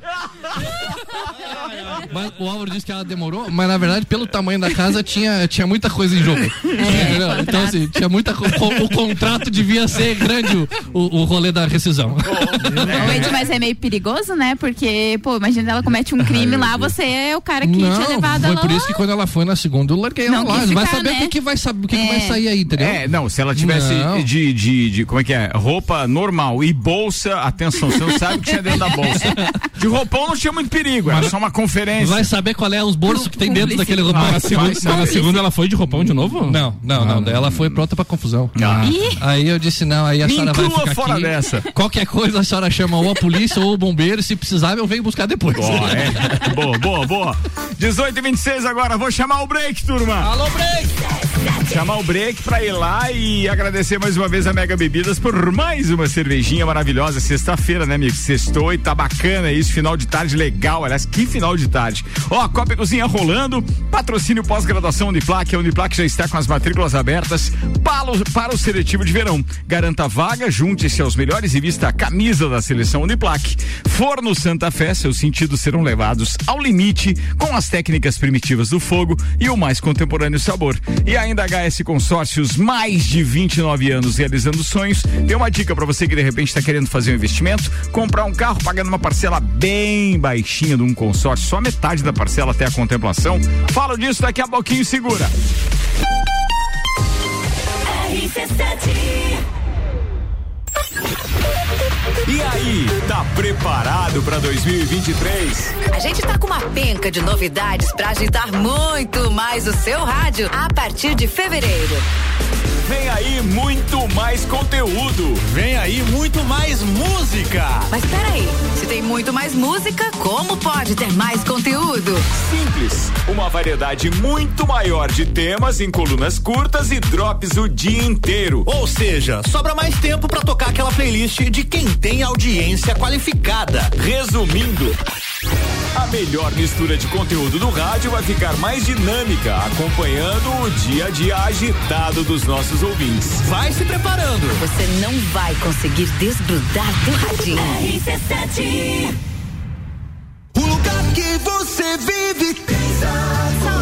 S5: Mas o Álvaro disse que ela demorou, mas na verdade, pelo tamanho da casa, tinha, tinha muita coisa em jogo. Entendeu?
S4: contrato.
S5: então, assim, tinha muita co- o, o contrato devia ser grande o, o, o rolê da rescisão. <laughs>
S4: Ed, mas é meio perigoso, né? Porque, pô, imagina ela comete um crime lá, você é o cara que tinha levado
S5: foi
S4: ela
S5: por
S4: lá.
S5: isso que quando ela foi na segunda, eu larguei ela
S4: Não
S5: lá.
S4: quis
S5: vai
S4: ficar,
S5: saber o
S4: né?
S5: que, que vai saber, o que, que vai
S4: É.
S5: sair aí, entendeu?
S1: É, não, se ela tivesse
S5: Não.
S1: de, de, de, como é que é? Roupa normal e bolsa, atenção, você não sabe o que tinha dentro da bolsa. <laughs> De roupão não tinha muito perigo, era só uma conferência.
S5: Vai saber qual é os bolsos que tem dentro daquele roupão.
S6: na segunda, mas na segunda ela foi de roupão de novo?
S5: Não, não, não. Daí ela foi pronta pra confusão.
S1: Ah.
S4: Ih,
S5: Aí eu disse, não, aí a
S1: Me
S5: senhora vai ficar
S1: fora
S5: aqui.
S1: dessa.
S5: Qualquer coisa a senhora chama ou a polícia ou o bombeiro, se precisar eu venho buscar depois.
S1: Ó, é. boa, boa, boa. 18 e 26 agora, vou chamar o break, turma.
S5: Alô, break!
S1: Chamar o break pra ir lá e agradecer mais uma vez a Mega Bebidas por mais uma cervejinha maravilhosa. Sexta-feira, né, amigo? Sextou e tá bacana isso. Final de tarde legal. Aliás, que final de tarde. Ó, Copa e Cozinha rolando. Patrocínio pós-graduação Uniplac. A Uniplac já está com as matrículas abertas para o, para o seletivo de verão. Garanta vaga, junte-se aos melhores e vista a camisa da seleção Uniplac. Forno Santa Fé, seus sentidos serão levados ao limite com as técnicas primitivas do fogo e o mais contemporâneo sabor. E ainda HS Consórcios, mais de 29 anos realizando sonhos. Tem uma dica para você que de repente está querendo fazer um investimento, comprar um carro pagando uma parcela bem baixinha de um consórcio, só metade da parcela até a contemplação. Falo disso daqui a pouquinho, segura. E aí, tá preparado para 2023?
S10: A gente tá com uma penca de novidades pra agitar muito mais o seu rádio a partir de fevereiro.
S1: Vem aí muito mais conteúdo.
S11: Vem aí muito mais música.
S10: Mas peraí, se tem muito mais música, como pode ter mais conteúdo?
S1: Simples, uma variedade muito maior de temas em colunas curtas e drops o dia inteiro.
S11: Ou seja, sobra mais tempo pra tocar aquela playlist de quem tem audiência qualificada.
S1: Resumindo, a melhor mistura de conteúdo do rádio vai ficar mais dinâmica, acompanhando o dia a dia agitado dos nossos ouvintes.
S11: Vai se preparando.
S10: Você não vai conseguir desgrudar do radinho.
S11: O lugar que você vive
S10: Só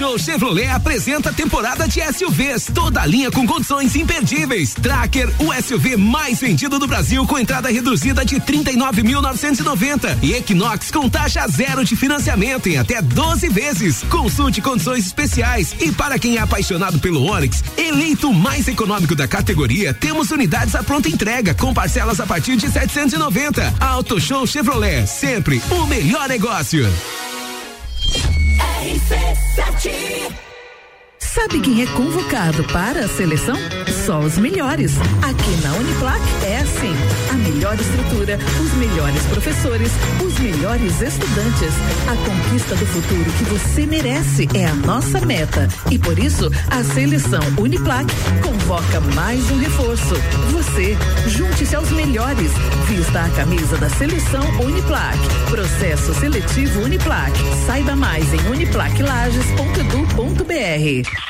S7: Show Chevrolet apresenta a temporada de SUVs, toda a linha com condições imperdíveis. Tracker, o SUV mais vendido do Brasil com entrada reduzida de 39.990 e Equinox com taxa zero de financiamento em até 12 vezes. Consulte condições especiais e para quem é apaixonado pelo Onix, eleito mais econômico da categoria, temos unidades à pronta entrega com parcelas a partir de 790. Auto Show Chevrolet, sempre o melhor negócio.
S10: RC7 Sabe quem é convocado para a seleção? Só os melhores. Aqui na Uniplac é assim: a melhor estrutura, os melhores professores, os melhores estudantes. A conquista do futuro que você merece é a nossa meta. E por isso, a seleção Uniplac convoca mais um reforço. Você, junte-se aos melhores. Vista a camisa da seleção Uniplac. Processo seletivo Uniplac. Saiba mais em uniplaclages.edu.br.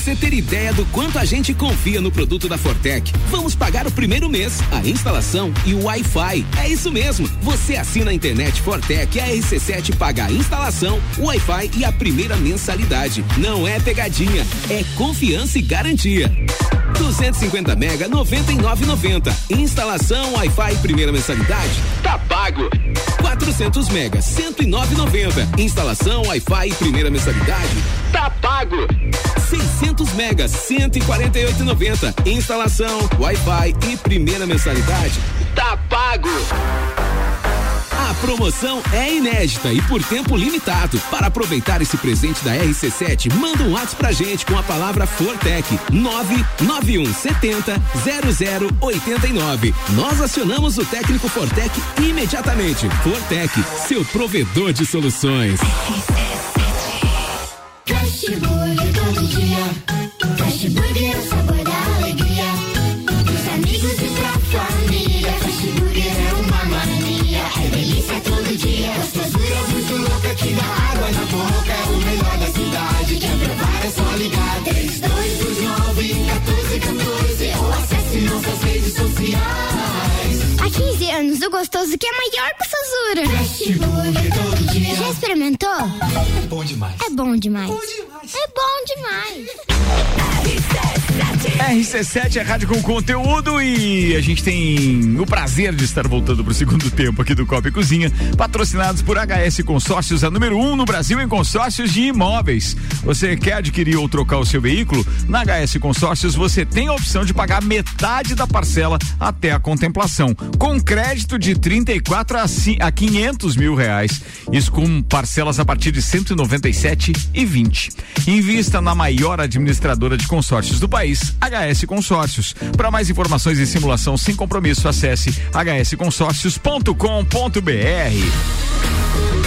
S7: Você ter ideia do quanto a gente confia no produto da Fortec, vamos pagar o primeiro mês, a instalação e o Wi-Fi. É isso mesmo. Você assina a internet Fortec e a RC7 paga a instalação, o Wi-Fi e a primeira mensalidade. Não é pegadinha, é confiança e garantia. 250 mega 99,90. Instalação, Wi-Fi primeira mensalidade. Tá pago. 400 mega 109,90. Instalação, Wi-Fi primeira mensalidade. Tá pago. 600 mega 148,90. Instalação, Wi-Fi e primeira mensalidade. Tá pago. A promoção é inédita e por tempo limitado. Para aproveitar esse presente da RC7, manda um WhatsApp pra gente com a palavra Fortec 99170 0089. Nós acionamos o técnico Fortec imediatamente. Fortec, seu provedor de soluções.
S11: Fast Burger todo dia. Fast Burger é redes sociais.
S12: Há 15 anos, o gostoso que é maior que o Sazura.
S11: Fast Burger todo dia.
S12: Já experimentou?
S11: É bom demais.
S12: É bom demais. É bom demais.
S1: RC7 é rádio com conteúdo e a gente tem o prazer de estar voltando para o segundo tempo aqui do Copa e Cozinha, patrocinados por HS Consórcios, a número um no Brasil em consórcios de imóveis. Você quer adquirir ou trocar o seu veículo? Na HS Consórcios você tem a opção de pagar metade da parcela até a contemplação, com crédito de 34 a, ci- a 500 mil reais. Isso com parcelas a partir de 197 e 20. Invista na maior administradora de consórcios do país, HS Consórcios. Para mais informações e simulação sem compromisso, acesse hsconsórcios.com.br.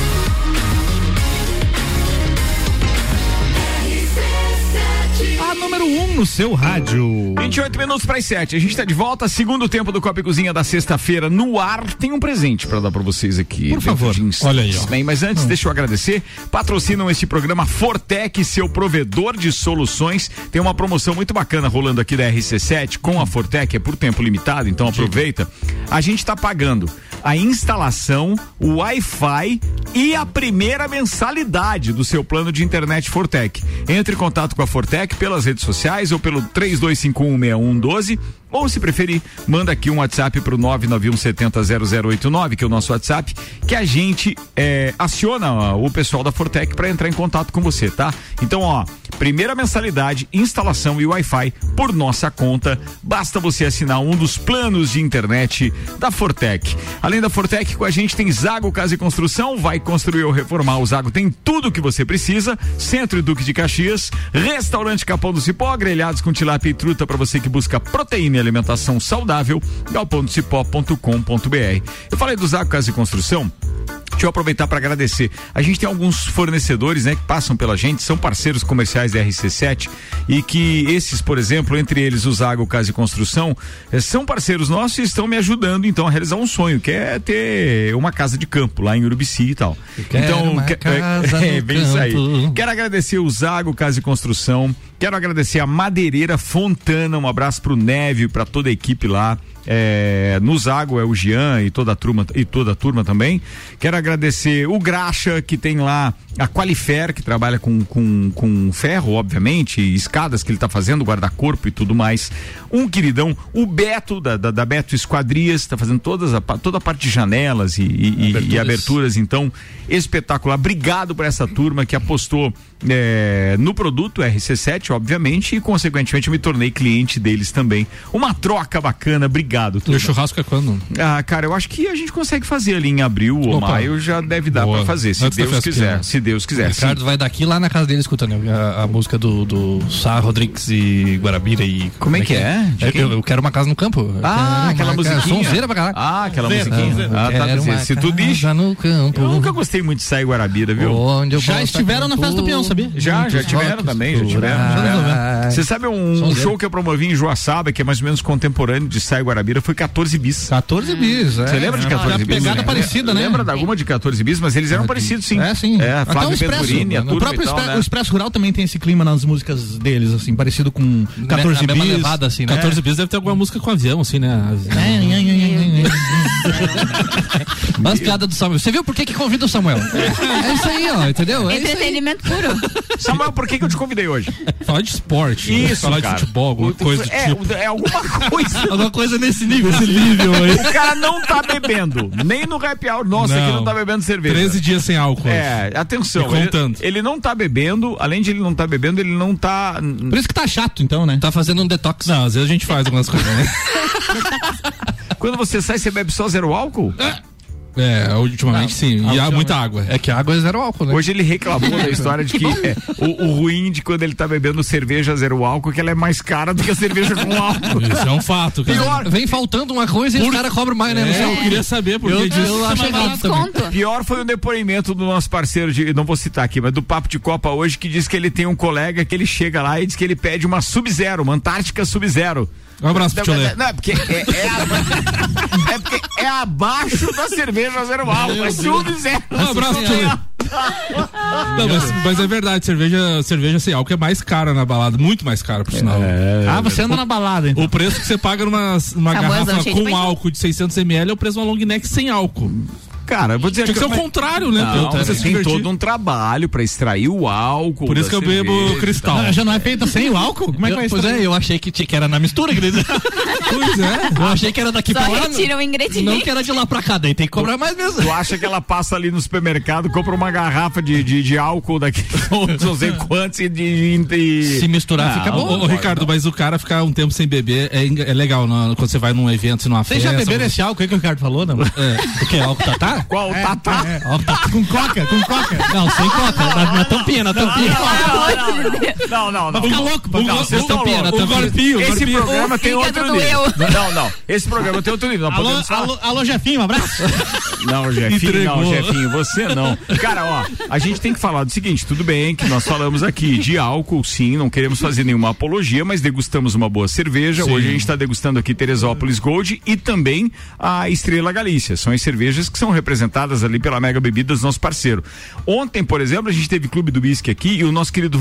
S3: número 1 um no seu rádio.
S1: 28 minutos para as 7. A gente está de volta. Segundo tempo do Copa e Cozinha da sexta-feira no ar. Tem um presente para dar para vocês aqui.
S3: Por favor.
S1: Olha aí. Bem, mas antes, deixa eu agradecer. Patrocinam este programa Fortec, seu provedor de soluções. Tem uma promoção muito bacana rolando aqui da RC7 com a Fortec. É por tempo limitado, então aproveita. A gente está pagando a instalação, o Wi-Fi e a primeira mensalidade do seu plano de internet Fortec. Entre em contato com a Fortec pelas redes sociais ou pelo 32516112 ou se preferir, manda aqui um WhatsApp pro 991700089, que é o nosso WhatsApp, que a gente é, aciona o pessoal da Fortec para entrar em contato com você, tá? Então, ó, primeira mensalidade, instalação e Wi-Fi por nossa conta. Basta você assinar um dos planos de internet da Fortec. Além da Fortec, com a gente tem Zago Casa e Construção, vai construir ou reformar. O Zago tem tudo o que você precisa. Centro e Duque de Caxias, Restaurante Capão do Cipó, grelhados com tilápia e truta para você que busca proteína alimentação saudável. galpondocipó.com.br. Eu falei do Zago Casa e Construção. Deixa eu aproveitar para agradecer. A gente tem alguns fornecedores, né, que passam pela gente, são parceiros comerciais da RC7 e que esses, por exemplo, entre eles o Zago Casa e Construção, eh, são parceiros nossos e estão me ajudando então a realizar um sonho, que é ter uma casa de campo lá em Urubici e tal. então, que-
S5: casa <laughs>
S1: é,
S5: no
S1: bem isso aí. Quero agradecer o Zago Casa e Construção, quero agradecer a Madeireira Fontana, um abraço pro Neve, para toda a equipe lá. É, no Zago é o Jean e toda a turma e toda a turma também. Quero agradecer o Graxa que tem lá a Qualifer que trabalha com, com, com ferro, obviamente, escadas que ele está fazendo, guarda-corpo e tudo mais. Um queridão, o Beto da, da, da Beto Esquadrias está fazendo todas a, toda a parte de janelas e, e- e- e
S5: Aberturas.
S1: aberturas. Então, espetacular. Obrigado por essa turma que apostou é, no produto RC7, obviamente, e consequentemente eu me tornei cliente deles também. Uma troca bacana. Obrigado.
S6: E o churrasco é quando?
S1: Ah, cara, eu acho que a gente consegue fazer ali em abril ou
S6: Opa,
S1: maio. maio já deve dar
S5: Boa.
S1: pra fazer, se
S5: Antes
S1: Deus quiser. Se Deus
S5: O
S1: quiser. sim.
S5: Ricardo vai daqui lá na casa dele escutando a, a música do, do Sá Rodrigues e Guarabira e.
S1: Como é que é? De
S5: Eu,
S1: quem?
S5: eu- eu quero uma casa no campo.
S1: Ah, aquela musiquinha.
S5: Sonzeira pra caralho.
S1: Ah, aquela
S5: Sonzeira.
S1: musiquinha.
S5: Eu
S1: Ah, tá, se- tu diz-
S5: no campo.
S1: Eu nunca gostei muito de sair Guarabira, viu?
S5: Onde eu
S3: Já estiveram na festa do peão, sabia?
S1: Já, já tiveram também, já tiveram.
S5: por
S1: já tiveram.
S5: aí.
S1: Você sabe um, show que eu promovi em Joaçaba, que é mais ou menos contemporâneo de Sai Guarabira, foi 14 bis.
S3: 14 bis, é.
S1: Você lembra de
S3: É,
S1: 14
S3: uma
S1: bis?
S3: pegada
S1: Lembra?
S3: parecida, né?
S1: Lembra de alguma de 14 bis? Mas eles eram parecidos, sim.
S3: É, sim.
S1: É, Flávio
S3: o Expresso.
S1: Venturini, a
S3: o próprio
S1: tal, né?
S3: o Expresso Rural também tem esse clima nas músicas deles, assim, parecido com 14
S5: a mesma
S3: bis.
S5: levada, assim, né?
S6: 14 bis deve ter alguma música com avião, assim, né? <laughs>
S5: As piadas do Samuel. Você viu por que, que convida o Samuel? É isso aí, ó, entendeu? É.
S4: Entretenimento puro.
S1: Samuel, por que, que eu te convidei hoje?
S6: Falar de esporte. né?
S1: Isso,
S6: Falar
S1: cara.
S6: de futebol, alguma coisa do
S1: é,
S6: tipo.
S1: é alguma coisa. <laughs>
S5: Alguma coisa nesse nível.
S6: Esse nível aí.
S1: O cara não tá bebendo, nem no happy hour. Nossa,
S6: Não.
S1: aqui não tá bebendo cerveja.
S6: 13 dias sem álcool.
S1: É, atenção.
S6: Contando.
S1: Ele, ele não tá bebendo, além de ele não tá bebendo, ele não tá.
S3: Por isso que tá chato, então, né?
S5: Tá fazendo um detox.
S6: Não, às vezes a gente faz algumas coisas, né? <laughs>
S1: Quando você sai, você bebe só zero álcool?
S6: É, ultimamente sim. E há muita água.
S5: É que a água é zero álcool, né?
S1: Hoje ele reclamou da história de que <laughs> é, o, o ruim de quando ele tá bebendo cerveja zero álcool é que ela é mais cara do que a cerveja com álcool. <laughs>
S6: Isso é um fato, cara.
S1: Pior,
S5: Vem faltando uma coisa e os caras cobram mais, né?
S6: É, eu queria saber por que
S5: Eu-
S6: disso.
S5: eu achei
S4: Tem
S5: errado
S1: pior foi o depoimento do nosso parceiro, de, não vou citar aqui, mas do Papo de Copa hoje, que diz que ele tem um colega que ele chega lá e diz que ele pede uma Sub-Zero, uma Antártica Sub-Zero.
S6: Um abraço pro
S1: Não,
S6: Tchulé.
S1: não, é porque é, é, aba- é porque é abaixo da cerveja zero álcool, é Sub-Zero.
S6: Um abraço pro Tchulé. Não, mas, mas é verdade, cerveja, cerveja sem álcool é mais cara na balada, muito mais cara, por sinal.
S3: ah, você anda na balada, então.
S6: O preço que você paga numa, numa
S4: Famosão,
S6: garrafa com álcool de 600 ml é o preço de uma long neck sem álcool.
S1: Cara, eu vou dizer
S6: Tinha que ser o contrário, né?
S1: Não,
S6: você
S1: tem todo um trabalho pra extrair o álcool.
S6: Por isso que eu bebo cristal.
S3: Ah, já não é feita sem o álcool? Como é que vai
S5: Eu- pois
S3: estar?
S5: é, eu achei que, tinha- que era na mistura, querido. <laughs>
S6: Pois é.
S5: Eu achei que era daqui
S4: Só
S5: pra lá.
S4: retira o ingrediente.
S5: Não que era de lá pra cá, daí tem que cobrar mais mesmo.
S1: Tu acha que ela passa ali no supermercado, compra uma garrafa de, de, de álcool daqui, <laughs> não sei quantos, e de. de-
S5: Se misturar,
S1: Não,
S5: fica
S6: Ô,
S5: bom.
S6: ô, Ricardo, mas o cara ficar um tempo sem beber é, é legal não, quando você vai num evento, numa
S3: Vocês
S6: festa.
S3: já beberam esse álcool aí que o Ricardo falou, não?
S5: O que? Álcool tatá?
S1: Qual o tatá?
S3: É, álcool tá- com coca, com coca.
S5: Não, sem coca. Na, na tampinha, na tampinha.
S1: Não, não, não.
S3: Fica louco, cá.
S6: go-
S1: vocês tão loucos.
S6: um golpinho,
S1: Esse programa tem outro nível. Não, não. Esse programa tem outro nível. Não
S3: Alô, alô, alô, Jefinho, um abraço.
S1: Não, Jefinho, não. Jefinho, você não. Cara, ó, a gente tem que falar do seguinte, tudo bem que nós falamos aqui de álcool, sim, não queremos fazer nenhuma apologia, mas degustamos uma boa cerveja. Hoje a gente está degustando aqui Teresópolis Gold e também a Estrela Galícia. São as cervejas que são representadas ali pela Mega Bebidas, nosso parceiro. Ontem, por exemplo, a gente teve Clube do Whisky aqui e o nosso querido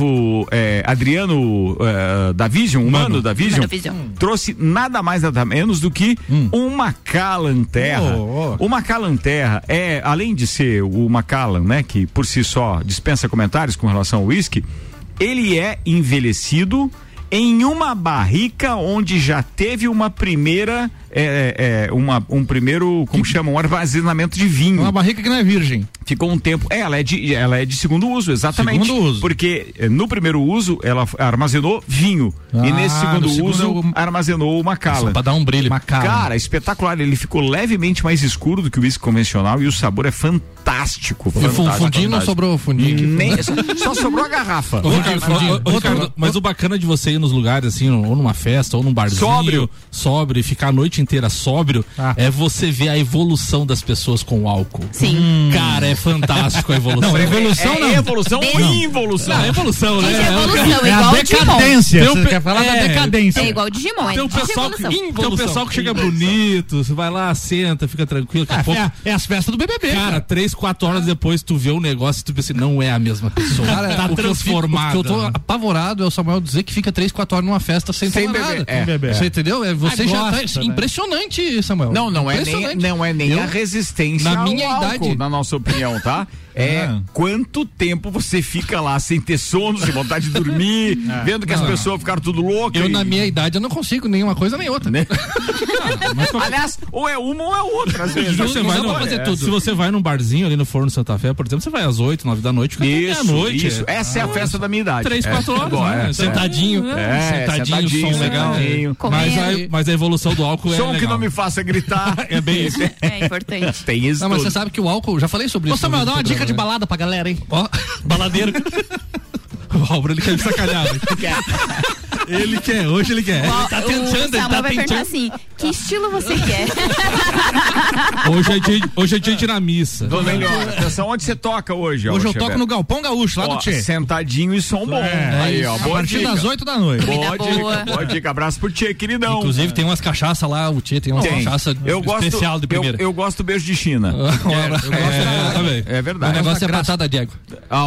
S1: é, Adriano é, da Vision, humano
S6: Mano.
S1: da Vision,
S4: Mano Vision.
S1: trouxe nada mais nada menos do que um Macallan Terra.
S3: Oh,
S1: O Macallan Terra é, além de ser o Macallan, né, que por si só dispensa comentários com relação ao whisky, ele é envelhecido em uma barrica onde já teve uma primeira, é, é, uma, um primeiro, como chama, um armazenamento de vinho.
S3: Uma barrica que não é virgem.
S1: Ficou um tempo. É, ela é de, ela é de segundo uso, exatamente.
S3: Segundo uso.
S1: Porque eh, no primeiro uso ela armazenou vinho.
S3: Ah,
S1: e nesse segundo
S3: segundo
S1: uso
S3: é o-
S1: armazenou o Macallan.
S5: Pra dar um brilho.
S3: Macallan.
S1: Cara, espetacular. Ele ficou levemente mais escuro do que o uísque convencional e o sabor é fantástico.
S5: E
S1: fantástico,
S5: fundinho não sobrou fundinho.
S1: Nem, só, só sobrou a garrafa. <laughs>
S6: Ô, Ricardo, ô, ô, Ricardo, mas o bacana de você ir nos lugares assim, ou numa festa, ou num barzinho,
S1: Sóbrio.
S6: sóbrio e ficar a noite inteira sóbrio,
S3: Ah.
S6: é você ver a evolução das pessoas com o álcool.
S4: Sim.
S6: Cara, é fantástico a evolução.
S3: Não, evolução
S1: é,
S3: não.
S1: É evolução ou
S4: Não.
S1: involução?
S6: Não, é evolução, né?
S4: É
S6: É
S4: evolução,
S3: É a
S4: igual Digimon.
S3: decadência.
S6: Um
S3: Você quer falar da
S6: é,
S3: decadência.
S4: É igual o Digimon, é
S6: Tem o pessoal que, tem o pessoal que chega bonito, você vai lá, senta, fica tranquilo. Daqui a pouco,
S3: É, é, é as festas do BBB.
S6: cara, três, quatro horas depois tu vê o negócio e tu pensa, não é a mesma pessoa.
S5: Cara,
S6: tá
S5: o que eu fico-
S6: transformada.
S5: O que eu tô apavorado é o Samuel dizer que fica 3, 4 horas numa festa sem,
S1: Sem
S5: tomar
S1: beber,
S5: nada.
S1: é.
S3: beber.
S5: Você entendeu? É, você já tá
S3: né?
S5: Impressionante, Samuel.
S1: Não, não é nem, não é nem
S5: Eu-
S1: a resistência
S5: na
S1: ao
S5: minha
S1: álcool,
S5: idade-
S1: na nossa opinião, tá? <laughs> É quanto tempo você fica lá sem ter sono, sem vontade de dormir, <laughs> vendo que as
S5: Não.
S1: pessoas ficaram tudo loucas.
S5: Eu,
S1: e-
S5: na minha idade, eu não consigo nenhuma coisa nem outra.
S1: Né? <laughs> Aliás, ou é uma ou é outra, às vezes.
S6: Você vai no-
S1: É.
S6: Se você vai num barzinho ali no Forno Santa Fé, por exemplo, você vai às 8, 9 da noite, fica até
S1: Isso,
S6: meia-noite.
S1: isso. Essa é a festa da minha idade.
S6: Três,
S1: É.
S6: quatro horas, né?
S1: é.
S5: Sentadinho,
S1: É,
S5: sentadinho, som legal.
S1: sentadinho.
S6: Mas a, mas a evolução do álcool é
S1: Som que não me faça gritar. <laughs>
S6: É bem isso.
S4: É importante.
S1: Tem isso
S5: Não, mas
S1: tudo.
S5: você sabe que o álcool, já falei sobre
S3: Ô,
S5: isso.
S3: Samuel,
S5: no
S3: dá uma dica de
S5: programa,
S3: balada pra galera, hein?
S5: Ó, baladeiro. <laughs>
S6: O Álvaro, ele quer me sacanear. <laughs> né? Ele quer, hoje ele quer.
S4: Ó,
S5: tá
S4: o
S5: tentando, ele tá
S4: vai perguntar
S5: tentando.
S4: assim: que estilo você <laughs> quer?
S6: Hoje é dia, hoje é dia de ir na missa.
S1: Tô melhor. Atenção, onde você toca hoje?
S3: Hoje eu toco no Galpão Gaúcho, lá
S1: Ó,
S3: do Tchê.
S1: Sentadinho e som bom.
S3: É,
S1: Aí, ó.
S3: a partir
S1: dica.
S3: das 8 da noite.
S1: Boa
S4: Comida boa.
S1: dica, boa dica. Abraço pro Tchê, queridão.
S5: Inclusive tem umas cachaça lá, o Tchê tem umas
S1: Tem.
S5: cachaça
S1: eu gosto,
S5: especial de
S1: eu,
S5: primeira.
S1: eu gosto do beijo de China. <laughs>
S6: É, também.
S1: É
S5: o
S1: verdade.
S5: negócio é batata, Diego.
S1: Ah!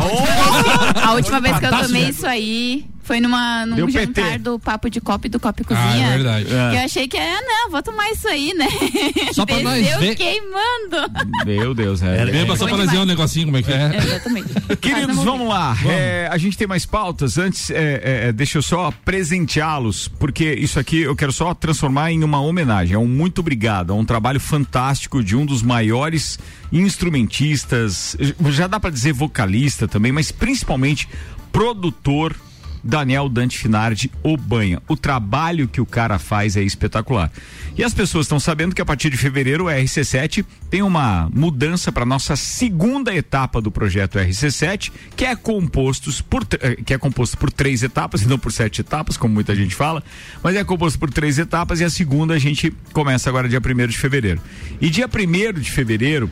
S1: <laughs>
S4: A última vez que eu tomei isso aí foi numa, num
S1: Deu
S4: jantar
S1: PT.
S4: do Papo de Copo e do Copo e
S6: Ah,
S4: Cozinha.
S6: é verdade.
S4: Que eu achei que, ah, não, vou tomar isso aí, né?
S5: Só pra <laughs> nós ver.
S4: queimando.
S1: Meu Deus, é.
S6: Beba só pra nós ver um negocinho como é que é.
S4: Exatamente. <laughs>
S1: Queridos,
S4: Mas não vou
S1: vamos lá. É, a gente tem mais pautas. Antes, é, é, deixa eu só presenteá-los, porque isso aqui eu quero só transformar em uma homenagem. É um muito obrigado. É um trabalho fantástico de um dos maiores instrumentistas, já dá pra dizer vocalista também, mas principalmente produtor. Daniel Dante Finardi Obanha. O trabalho que o cara faz é espetacular. E as pessoas estão sabendo que a partir de fevereiro o RC7 tem uma mudança para nossa segunda etapa do projeto RC7, que é compostos por eh, que é composto por três etapas e não por sete etapas, como muita gente fala, mas é composto por três etapas e a segunda a gente começa agora dia 1 de fevereiro. E dia 1 de fevereiro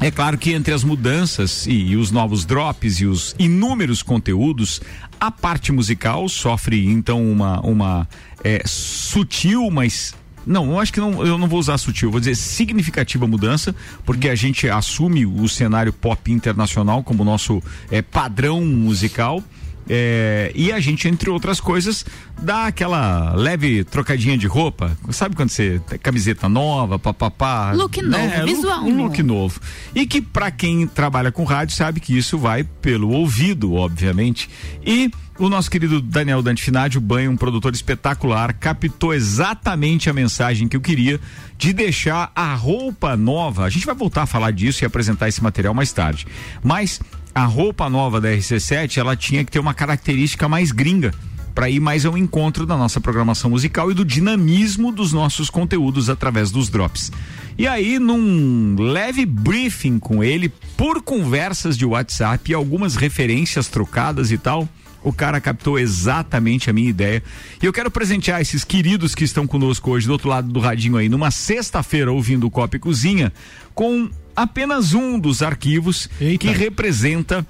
S1: é claro que entre as mudanças e, e os novos drops e os inúmeros conteúdos, a parte musical sofre então uma, uma é, sutil, mas não, eu acho que não, eu não vou usar sutil, vou dizer significativa mudança, porque a gente assume o cenário pop internacional como nosso é, padrão musical. É, e a gente, entre outras coisas, dá aquela leve trocadinha de roupa. Sabe quando você camiseta nova, papapá?
S4: Look novo, visual
S1: Um look novo. E que para quem trabalha com rádio sabe que isso vai pelo ouvido, obviamente. E o nosso querido Daniel Dante Finardi, o Banho, um produtor espetacular, captou exatamente a mensagem que eu queria de deixar a roupa nova. A gente vai voltar a falar disso e apresentar esse material mais tarde. Mas a roupa nova da RC7, ela tinha que ter uma característica mais gringa para ir mais ao encontro da nossa programação musical e do dinamismo dos nossos conteúdos através dos drops. E aí, num leve briefing com ele, por conversas de WhatsApp e algumas referências trocadas e tal, o cara captou exatamente a minha ideia. E eu quero presentear esses queridos que estão conosco hoje do outro lado do radinho aí, numa sexta-feira ouvindo o Copa e Cozinha, com apenas um dos arquivos que representa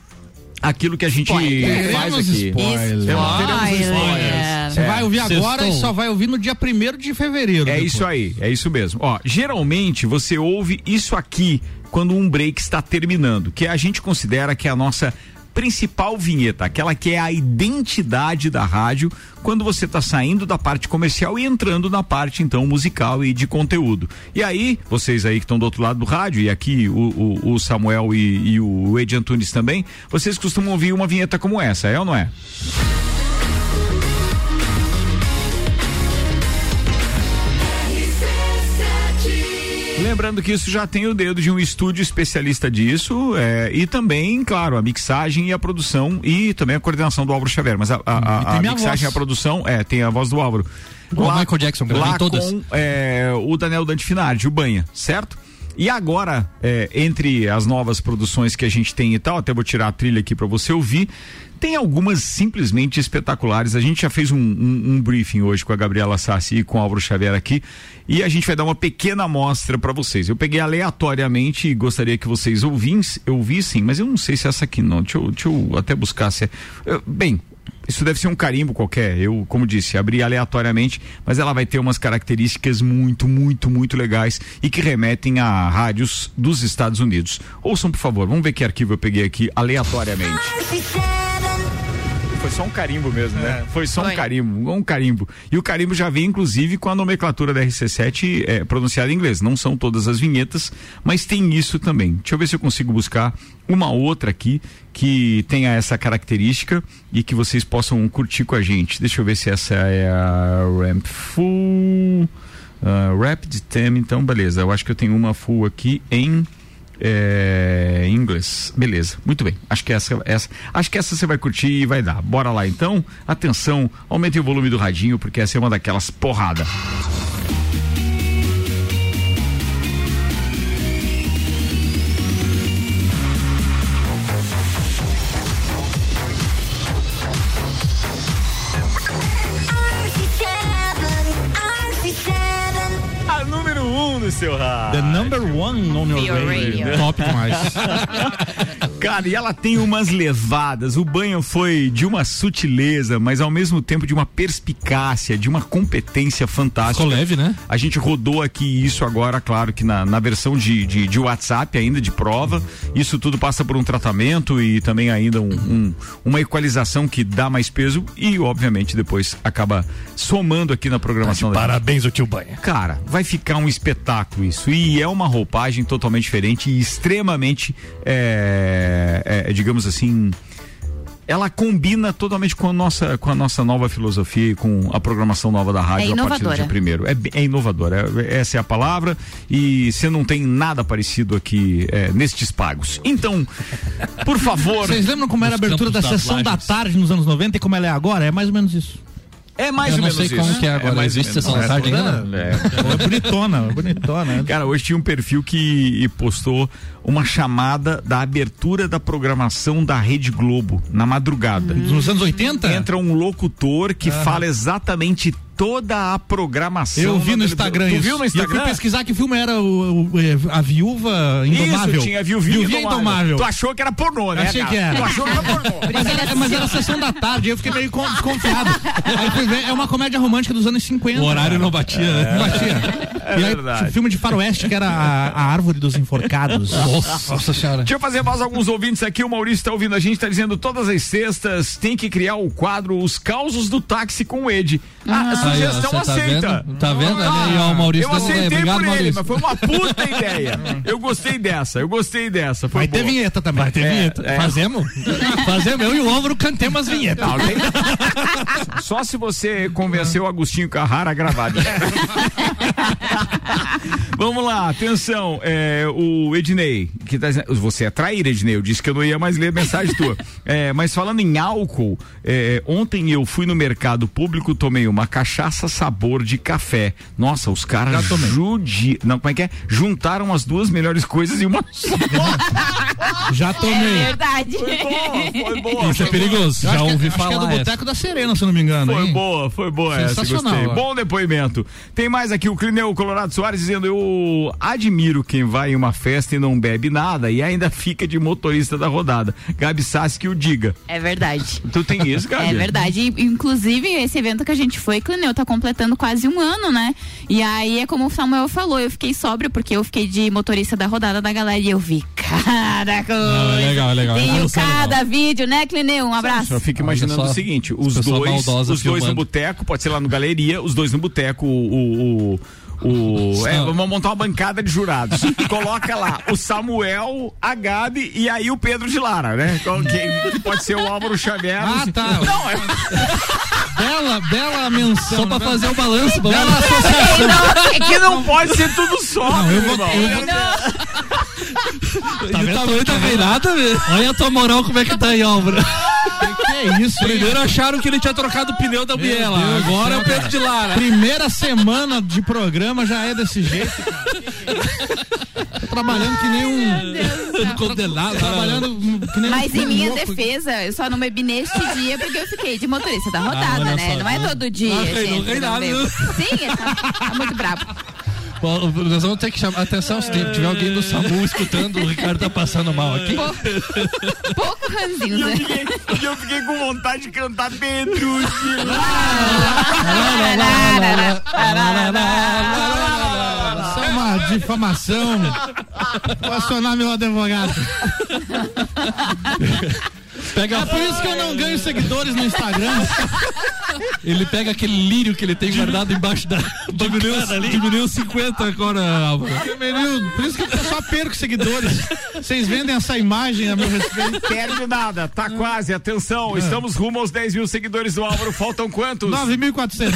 S1: aquilo que a gente
S3: Spoiler.
S1: faz
S3: Teremos
S1: aqui.
S3: spoiler.
S1: Temos- teremos spoilers.
S3: Você
S1: É.
S3: vai ouvir agora
S1: Sextou.
S3: e só vai ouvir no dia 1 de fevereiro.
S1: É
S3: depois.
S1: isso aí, é isso mesmo. Ó, geralmente você ouve isso aqui quando um break está terminando, que a gente considera que é a nossa principal vinheta, aquela que é a identidade da rádio, quando você está saindo da parte comercial e entrando na parte então musical e de conteúdo. E aí, vocês aí que estão do outro lado do rádio, e aqui o, o- o Samuel e, e o Ed Antunes também, vocês costumam ouvir uma vinheta como essa, é ou não é? Lembrando que isso já tem o dedo de um estúdio especialista disso é, e também, claro, a mixagem e a produção e também a coordenação do Álvaro Xavier. Mas a, a- a- a mixagem e a produção, é, tem a voz do Álvaro.
S5: Igual o Michael Jackson,
S1: lá
S5: todas.
S1: com é, o Daniel Dante Finardi, o Banha, certo? E agora, é, entre as novas produções que a gente tem e tal, até vou tirar a trilha aqui para você ouvir, tem algumas simplesmente espetaculares. A gente já fez um, um- um briefing hoje com a Gabriela Sassi e com o Álvaro Xavier aqui, e a gente vai dar uma pequena amostra para vocês. Eu peguei aleatoriamente e gostaria que vocês ouvissem, mas eu não sei se é essa aqui não. Deixa eu, deixa eu até buscar se é. bem, isso deve ser um carimbo qualquer. Eu, como disse, abri aleatoriamente, mas ela vai ter umas características muito, muito, muito legais e que remetem a rádios dos Estados Unidos. Ouçam, por favor, vamos ver que arquivo eu peguei aqui aleatoriamente. Foi só um carimbo mesmo, né? Foi só
S4: Foi.
S1: um carimbo, um carimbo. E o carimbo já vem, inclusive, com a nomenclatura da RC7 é, pronunciada em inglês. Não são todas as vinhetas, mas tem isso também. Deixa eu ver se eu consigo buscar uma outra aqui que tenha essa característica e que vocês possam curtir com a gente. Deixa eu ver se essa é a Ramp Full. Uh, Rapid Theme, então beleza. Eu acho que eu tenho uma full aqui em é, inglês. Beleza, muito bem. Acho que essa, essa, acho que essa você vai curtir e vai dar. Bora lá então. Atenção, aumentem o volume do radinho porque essa é uma daquelas porrada. A número um do seu rádio.
S3: The number one on your
S4: Your
S3: radio.
S4: radio.
S3: Top demais. <laughs>
S1: Cara, e ela tem umas levadas. O banho foi de uma sutileza, mas ao mesmo tempo de uma perspicácia, de uma competência fantástica.
S6: Ficou leve, né?
S1: A gente rodou aqui isso agora, claro que na, na versão de, de, de WhatsApp ainda, de prova. Isso tudo passa por um tratamento e também ainda um, um- uma equalização que dá mais peso e, obviamente, depois acaba somando aqui na programação da gente.
S5: Parabéns, o tio Banha.
S1: Cara, vai ficar um espetáculo isso. E é uma roupagem totalmente diferente e extremamente, é, é, digamos assim, ela combina totalmente com a nossa, com a nossa nova filosofia e com a programação nova da rádio
S4: É
S1: a partir do dia primeiro. É, é inovadora, é- essa é a palavra e você não tem nada parecido aqui é, nestes pagos. Então, por favor.
S3: Vocês lembram como era a abertura da sessão da tarde nos anos 90 e como ela é agora? É mais ou menos isso.
S1: É mais
S5: Eu
S1: ou
S5: não
S1: menos
S5: sei
S1: isso.
S5: como que é agora.
S1: mais ou
S5: Existe da
S1: isso.
S5: tarde ainda?
S1: É.
S3: É bonitona, bonitona. <laughs>
S1: Cara, hoje tinha um perfil que postou uma chamada da abertura da programação da Rede Globo na madrugada.
S3: Nos anos 80?
S1: Entra um locutor que fala exatamente toda a programação.
S3: Eu vi no. Instagram
S1: Tu
S3: isso.
S1: viu no
S3: E eu fui
S1: Instagram?
S3: pesquisar que filme era o, o- é, a viúva indomável.
S1: Isso, tinha Viuvinha
S3: Viuvinha indomável.
S1: Tu achou que era pornô, né?
S3: Achei
S1: cara?
S3: que era.
S1: Tu achou que era pornô. <laughs>
S3: Mas era, mas era a sessão da tarde, eu fiquei meio con- desconfiado. É uma comédia romântica dos anos 50.
S5: O horário
S3: cara.
S5: não batia, né?
S3: Não batia.
S1: É
S3: e aí,
S1: verdade.
S3: tinha um filme de faroeste que era a, a Árvore dos Enforcados.
S5: Nossa senhora.
S1: Deixa eu fazer mais alguns ouvintes aqui. O Maurício está ouvindo a gente, está dizendo todas as sextas tem que criar o quadro Os Causos do Táxi com o Ed. Ah, a
S5: Aí, ó,
S1: sugestão aceita.
S5: vendo? Tá vendo? Olha aí, ó, o Maurício
S1: eu aceitei
S5: Obrigado,
S1: por ele,
S5: Maurício.
S1: mas foi uma puta <laughs> ideia. Eu gostei dessa, eu gostei dessa. Foi
S3: Vai ter
S1: boa.
S3: vinheta também. Vai ter
S1: vinheta. é.
S3: Fazemos? Fazemos. Eu e o Álvaro cantemos as vinhetas.
S1: Não, Só se você convenceu o Agostinho Carrara a gravar. <laughs> Vamos lá, atenção. é, o Ednei, que tá. Você é traíra, Ednei. Eu disse que eu não ia mais ler a mensagem tua. <laughs> É, mas falando em álcool, é, ontem eu fui no mercado público, tomei uma cachaça sabor de café. Nossa, os caras judi... Não, como é que é? Juntaram as duas melhores coisas em uma só. <laughs>
S3: Já
S4: É
S3: tomei.
S4: verdade.
S1: Foi boa, foi boa.
S5: Isso é perigoso. Já
S3: acho que-
S5: ouvi
S3: acho que é
S5: falar
S3: do
S5: essa.
S3: Boteco da Serena, se eu não me engano.
S1: Foi
S3: hein?
S1: boa, foi boa essa,
S3: Sensacional,
S1: gostei.
S3: ó.
S1: Bom depoimento. Tem mais aqui o Clineu Colorado Soares dizendo: Eu admiro quem vai em uma festa e não bebe nada e ainda <laughs> fica de motorista da rodada. Gabi Sassi que o diga.
S4: É verdade. <laughs>
S1: Tu tem isso, Gabi?
S4: É verdade. Inclusive, esse evento que a gente foi, Clineu, tá completando quase um ano, né? E aí é como o Samuel falou, eu fiquei sóbria porque eu fiquei de motorista da rodada da galera e eu vi cada coisa.
S5: Não, é legal, é legal.
S4: Tenho cada vídeo, né, Clineu? Um abraço.
S1: Eu fico imaginando
S5: só,
S1: o seguinte: os dois, os dois no boteco, pode ser lá no galeria, os dois no boteco, o. o, o- é, vamos montar uma bancada de jurados. <laughs> Coloca lá o Samuel, a Gabi e aí o Pedro de Lara, né? Que, que pode ser o Álvaro Xavier.
S3: Ah, tá.
S1: Não, é,
S3: Bela, bela menção.
S5: Só pra
S3: né?
S5: fazer o balanço. vamos
S3: Bela
S5: lá.
S3: associação.
S1: é que não pode ser tudo só.
S3: Não, eu
S1: meu
S3: vou-
S1: irmão.
S3: eu
S5: E o tamanho da virada, velho. Olha a tua moral como é que tá aí, Álvaro.
S3: Que é isso, hein?
S5: Primeiro acharam que ele tinha trocado o pneu da Biela.
S3: Deus
S5: Agora é o Pedro de Lara.
S3: Primeira semana de programa já é desse jeito, cara. Tô trabalhando que nem um.
S5: Condenado.
S3: Trabalhando que nem
S4: Mas
S3: um
S4: em minha
S3: louco.
S4: defesa, eu só não bebi neste dia porque eu fiquei de motorista da rodada,
S5: olha
S4: né?
S5: só,
S4: não é
S5: não-
S4: todo dia,
S5: não não
S4: gente. não
S5: nada,
S4: bebo.
S5: viu?
S4: Sim, ele tá, tá muito bravo.
S5: Bom, Nós vamos ter que chamar atenção se tiver alguém do SAMU escutando, o Ricardo tá passando mal aqui.
S4: Pouco ranzinho,
S1: E eu
S4: né?
S1: fiquei, e eu fiquei com vontade de cantar Pedro
S3: Isso é uma difamação. Vou acionar meu advogado.
S5: Pega
S3: É por isso que eu não ganho seguidores no Instagram.
S5: Ele pega aquele lírio que ele tem guardado embaixo da <laughs> bancada ali.
S6: Diminuiu 50 agora, Álvaro.
S3: Menino, por isso que eu só perco seguidores. Vocês vendem essa imagem a meu respeito.
S1: Perde nada, tá quase, atenção, estamos rumo aos 10 mil seguidores do Álvaro, faltam quantos?
S3: 9.400.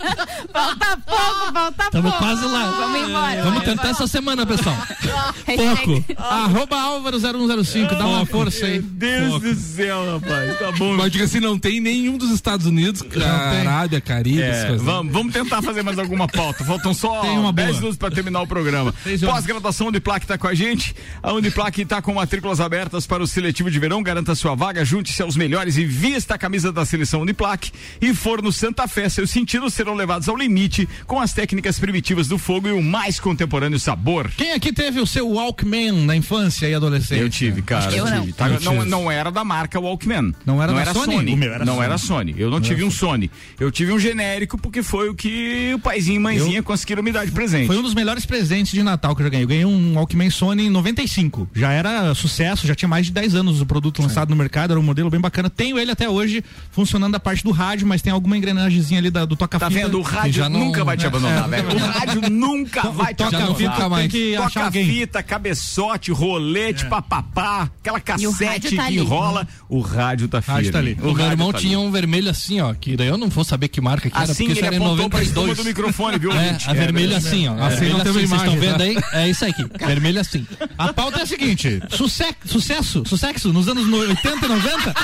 S3: <laughs>
S4: Falta pouco, falta
S5: Estamos
S4: pouco.
S5: quase lá.
S4: Vamos embora.
S5: Vamos tentar essa semana, pessoal. <laughs>
S4: Hashtag-
S3: Arroba Álvaro 0105, dá uma força aí.
S1: Deus do céu, rapaz, tá bom.
S6: Mas diga assim, não tem nenhum dos Estados Unidos, Arábia, Caribe,
S1: É,
S6: coisas.
S1: vamos, vamos tentar fazer mais alguma pauta. Faltam só
S3: Tem uma
S1: 10
S3: boa.
S1: minutos para terminar o programa. Pós-graduação Uniplac está com a gente. A Uniplac está com matrículas abertas para o seletivo de verão. Garanta sua vaga, junte-se aos melhores e vista a camisa da seleção Uniplac. E Forno Santa Fé, seus sentidos serão levados ao limite com as técnicas primitivas do fogo e o mais contemporâneo sabor.
S3: Quem aqui teve o seu Walkman na infância e adolescência?
S1: Eu tive, cara.
S4: Eu não.
S1: tive. Tá,
S3: Eu
S1: não,
S3: tive.
S1: não era da marca Walkman.
S3: Não era da Sony? O meu era
S1: não
S3: Sony.
S1: era Sony. Eu não tive um Sony. Eu tive um genérico porque foi o que o paizinho e mãezinha conseguiram me dar de presente.
S3: Foi um dos melhores presentes de Natal que eu já ganhei. Eu ganhei um Walkman Sony em 95. Já era sucesso, já tinha mais de 10 anos o produto lançado no mercado, era um modelo bem bacana. Tenho ele até hoje funcionando a parte do rádio, mas tem alguma engrenagemzinha ali da, do toca-fita.
S1: Tá vendo? O rádio
S5: já não-
S1: nunca vai te
S3: é,
S1: abandonar,
S3: é,
S1: velho. O rádio nunca vai te
S3: toca
S1: abandonar.
S5: fica mais.
S3: Tem que achar
S1: Toca
S3: alguém.
S1: fita, cabeçote, rolete, papapá, aquela
S4: o
S1: cassete que
S4: tá ali.
S1: enrola. O rádio tá firme.
S3: Rádio tá ali.
S5: O meu
S1: rádio
S5: irmão
S1: tá
S5: tinha
S1: ali.
S5: um vermelho assim, ó, que daí eu não vou saber que marca que era,
S1: Assim
S5: porque isso
S1: ele
S5: era em
S1: apontou pra espuma
S5: 92.
S1: do microfone, viu,
S5: É, a vermelha assim, ó.
S6: Assim não tem
S5: vocês estão vendo
S6: tá?
S5: aí? É isso aqui. Vermelho assim.
S3: A pauta é a seguinte: suce sucesso, sucesso nos anos no- 80 e 90.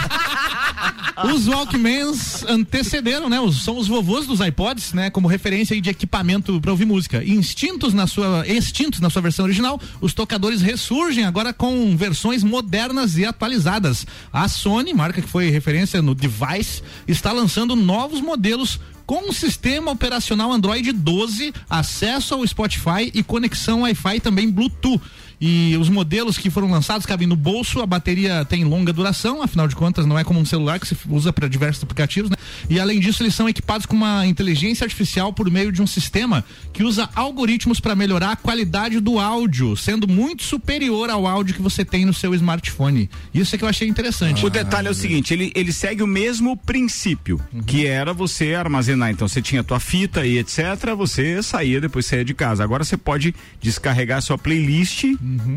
S3: Os Walkmans antecederam, né? São os vovôs dos iPods, né? Como referência de equipamento para ouvir música. Instintos na sua, extintos na sua versão original, os tocadores ressurgem agora com versões modernas e atualizadas. A Sony, marca que foi referência no device, está lançando novos modelos com um sistema operacional Android 12, acesso ao Spotify e conexão Wi-Fi também Bluetooth. E os modelos que foram lançados cabem no bolso, a bateria tem longa duração, afinal de contas não é como um celular que se usa para diversos aplicativos, né? E além disso, eles são equipados com uma inteligência artificial por meio de um sistema que usa algoritmos para melhorar a qualidade do áudio, sendo muito superior ao áudio que você tem no seu smartphone. Isso é que eu achei interessante.
S1: O detalhe é o seguinte, ele, ele segue o mesmo princípio, que era você armazenar, então você tinha tua fita e etc, você saía, depois saía de casa. Agora você pode descarregar sua playlist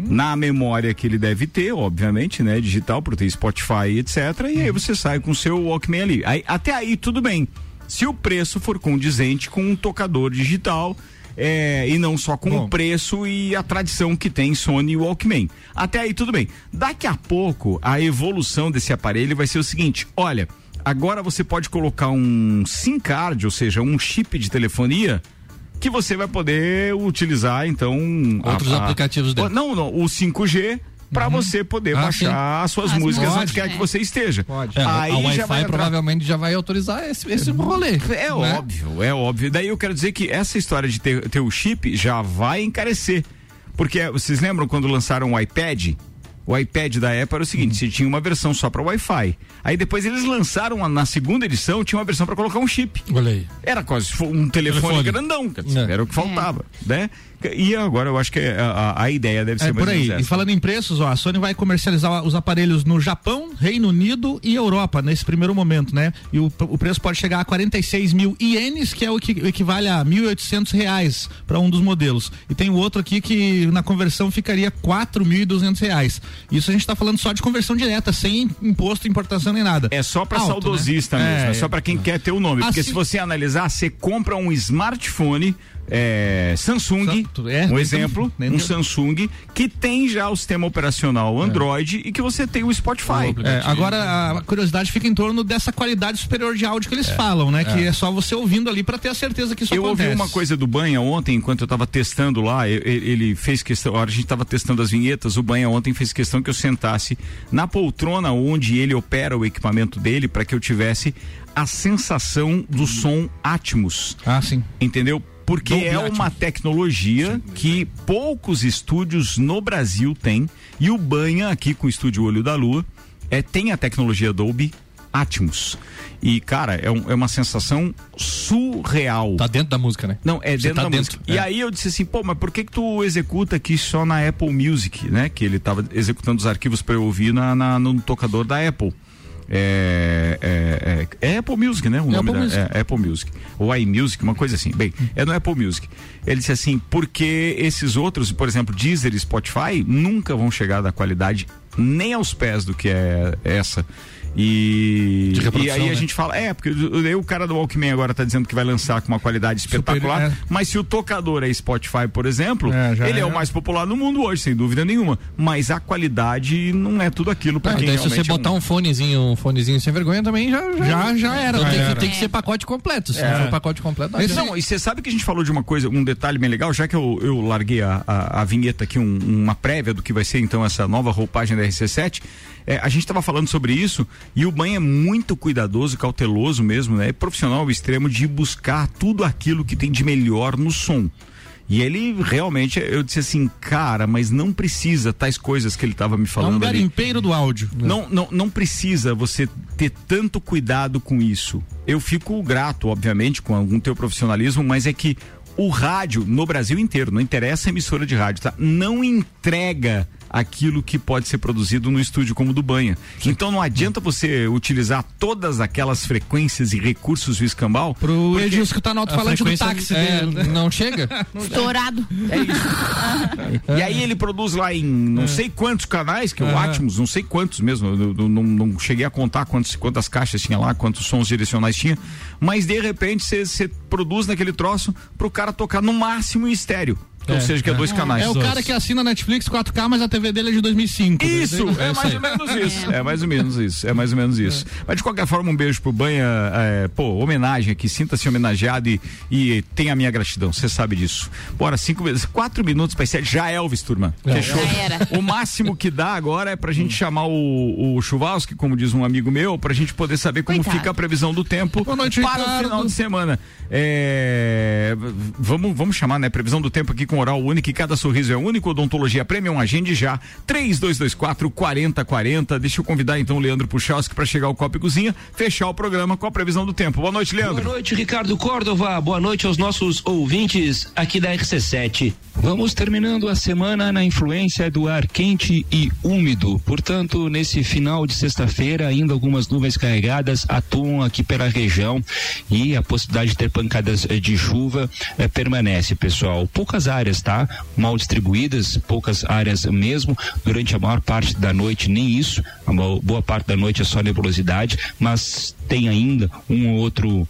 S1: na memória que ele deve ter, obviamente, né, digital, por ter Spotify e etc, e aí você sai com o seu Walkman ali. Aí, até aí tudo bem. Se o preço for condizente com um tocador digital, é, e não só com
S3: Bom.
S1: o preço e a tradição que tem Sony e Walkman. Até aí tudo bem. Daqui a pouco a evolução desse aparelho vai ser o seguinte: olha, agora você pode colocar um SIM card, ou seja, um chip de telefonia que você vai poder utilizar então
S5: Outros aplicativos dele.
S1: Não, não, o 5G para você poder
S5: Ah,
S1: baixar as suas
S4: As
S1: músicas
S4: músicas,
S1: onde quer
S4: é.
S1: que você esteja.
S3: Pode.
S5: É,
S1: Aí
S5: a
S1: já
S5: Wi-Fi provavelmente já vai autorizar esse, esse rolê.
S1: é
S5: né?
S1: óbvio, é óbvio. Daí eu quero dizer que essa história de ter, ter o chip já vai encarecer. Porque eh, vocês lembram quando lançaram o iPad? O iPad da Apple era o seguinte, você tinha uma versão só para Wi-Fi. Aí depois eles lançaram na segunda edição, tinha uma versão para colocar um chip.
S5: Olha aí.
S1: Era quase um telefone,
S5: Telefone.
S1: grandão, dizer,
S5: É.
S1: era o que faltava, né? E agora eu acho que a, a- ideia deve ser
S3: É
S1: mais
S3: por aí. E falando em preços, ó, a Sony vai comercializar os aparelhos no Japão, Reino Unido e Europa nesse primeiro momento, né? E o, o preço pode chegar a 46 mil ienes, que é o que equivale a 1.800 reais para um dos modelos. E tem o outro aqui que na conversão ficaria 4.200 reais. Isso a gente está falando só de conversão direta, sem imposto, importação nem nada.
S1: É só para
S3: Alto,
S1: saudosista
S3: né?
S1: mesmo, é,
S3: É,
S1: só para quem quer ter o nome. Porque
S3: Assim-
S1: se você analisar, você compra um smartphone é, Samsung,
S3: Sa- é,
S1: um exemplo, um Samsung que tem já o sistema operacional Android e que você tem o Spotify.
S3: É, agora a curiosidade fica em torno dessa qualidade superior de áudio que eles falam, né? Que é só você ouvindo ali para ter a certeza que isso
S1: eu
S3: acontece.
S1: ouvi uma coisa do Banha ontem, enquanto eu estava testando lá, ele fez questão, a hora a gente estava testando as vinhetas, o Banha ontem fez questão que eu sentasse na poltrona onde ele opera o equipamento dele para que eu tivesse a sensação do som Atmos.
S3: Ah, sim.
S1: Entendeu? Porque
S3: Dolby
S1: é
S3: Atmos.
S1: uma tecnologia que poucos estúdios no Brasil têm e o Banha aqui com o estúdio Olho da Lua é, tem a tecnologia Dolby Atmos. E, cara, é, um- é uma sensação surreal.
S5: Tá dentro da música, né?
S1: Não, é
S5: Você
S1: dentro
S5: tá
S1: da
S5: dentro,
S1: música. E
S5: é.
S1: aí eu disse assim, pô, mas por que que tu executa aqui só na Apple Music, né? Que ele tava executando os arquivos para eu ouvir na, na- no tocador da Apple. É, é, é- é Apple Music, né? O
S5: É
S1: nome
S5: Apple
S1: da,
S5: Music.
S1: é Apple Music. Ou iMusic, uma coisa assim. Bem, é no Apple Music. Ele disse assim, porque esses outros, por exemplo, Deezer e Spotify, nunca vão chegar da qualidade nem aos pés do que é essa. E, e aí a
S5: né?
S1: gente fala, é, porque o, cara do Walkman agora tá dizendo que vai lançar com uma qualidade espetacular,
S3: é.
S1: mas se o tocador é Spotify, por exemplo,
S3: É,
S1: ele é.
S3: é.
S1: o mais popular no mundo hoje, sem dúvida nenhuma. Mas a qualidade não é tudo aquilo para quem
S5: daí se você
S1: realmente é
S5: botar um fonezinho, um fonezinho sem vergonha também já já,
S3: Já- já era, já
S5: tem,
S3: era.
S5: Que, tem que ser pacote completo. Se
S1: É.
S5: não for pacote completo, não
S1: não, e você sabe que a gente falou de uma coisa, um detalhe bem legal, já que eu, eu larguei a, a, a vinheta aqui, um- uma prévia do que vai ser então essa nova roupagem da RC7. é, a gente estava falando sobre isso e o Banha é muito cuidadoso, cauteloso mesmo, né? É profissional ao extremo de buscar tudo aquilo que tem de melhor no som. E ele realmente, eu disse assim, cara, mas não precisa tais coisas que ele estava me
S3: É um
S1: falando ali.
S3: garimpeiro do áudio.
S1: Não, não, não precisa você ter tanto cuidado com isso. Eu fico grato, obviamente, com algum teu profissionalismo, mas é que o rádio no Brasil inteiro, não interessa a emissora de rádio, tá? Não entrega aquilo que pode ser produzido no estúdio como o do Banha. Então não adianta você utilizar todas aquelas frequências e recursos do escambau.
S3: Pro
S1: porque-
S3: Edilson que tá no alto-falante do táxi
S5: é,
S3: dele. né? <laughs>
S5: não chega.
S4: Estourado. <laughs>
S1: E aí ele produz lá em não sei quantos canais, que é o Atmos, não sei quantos mesmo, eu, eu não, não cheguei a contar quantos, quantas caixas tinha lá, quantos sons direcionais tinha, mas de repente você produz naquele troço pro cara tocar no máximo em estéreo. Ou seja, que é dois canais.
S3: É o cara que assina Netflix 4K, mas a TV dele é de 2005. né? <laughs>
S1: Isso, é mais ou menos isso. É mais ou menos isso. É mais ou menos isso. Mas de qualquer forma, um beijo pro Banha. é, pô, homenagem aqui. Sinta-se homenageado e, e tenha a minha gratidão. Você sabe disso. Bora, cinco vezes. Quatro minutos para sete. Já Elvis, turma. Fechou?
S4: Já era.
S1: O máximo que dá agora é pra gente chamar o, o Chuvalski, como diz um amigo meu, pra gente poder saber como
S4: Coitado.
S1: fica a previsão do tempo
S3: Boa noite,
S1: para o
S3: Ricardo.
S1: final de semana. É, vamos, vamos chamar, né? Previsão do tempo aqui com oral único e cada sorriso é único. Odontologia Premium, agende já. 3224 4040. Deixa eu convidar então o Leandro Puchalski para chegar ao Copa e Cozinha, fechar o programa com a previsão do tempo. Boa noite, Leandro.
S13: Boa noite, Ricardo Córdova. Boa noite aos nossos ouvintes aqui da RC7. Vamos terminando a semana na influência do ar quente e úmido. Portanto, nesse final de sexta-feira, ainda algumas nuvens carregadas atuam aqui pela região e a possibilidade de ter pancadas de chuva eh, permanece, pessoal. Poucas áreas, tá? Mal distribuídas, poucas áreas mesmo. Durante a maior parte da noite, nem isso. A boa parte da noite é só nebulosidade, mas tem ainda um ou outro,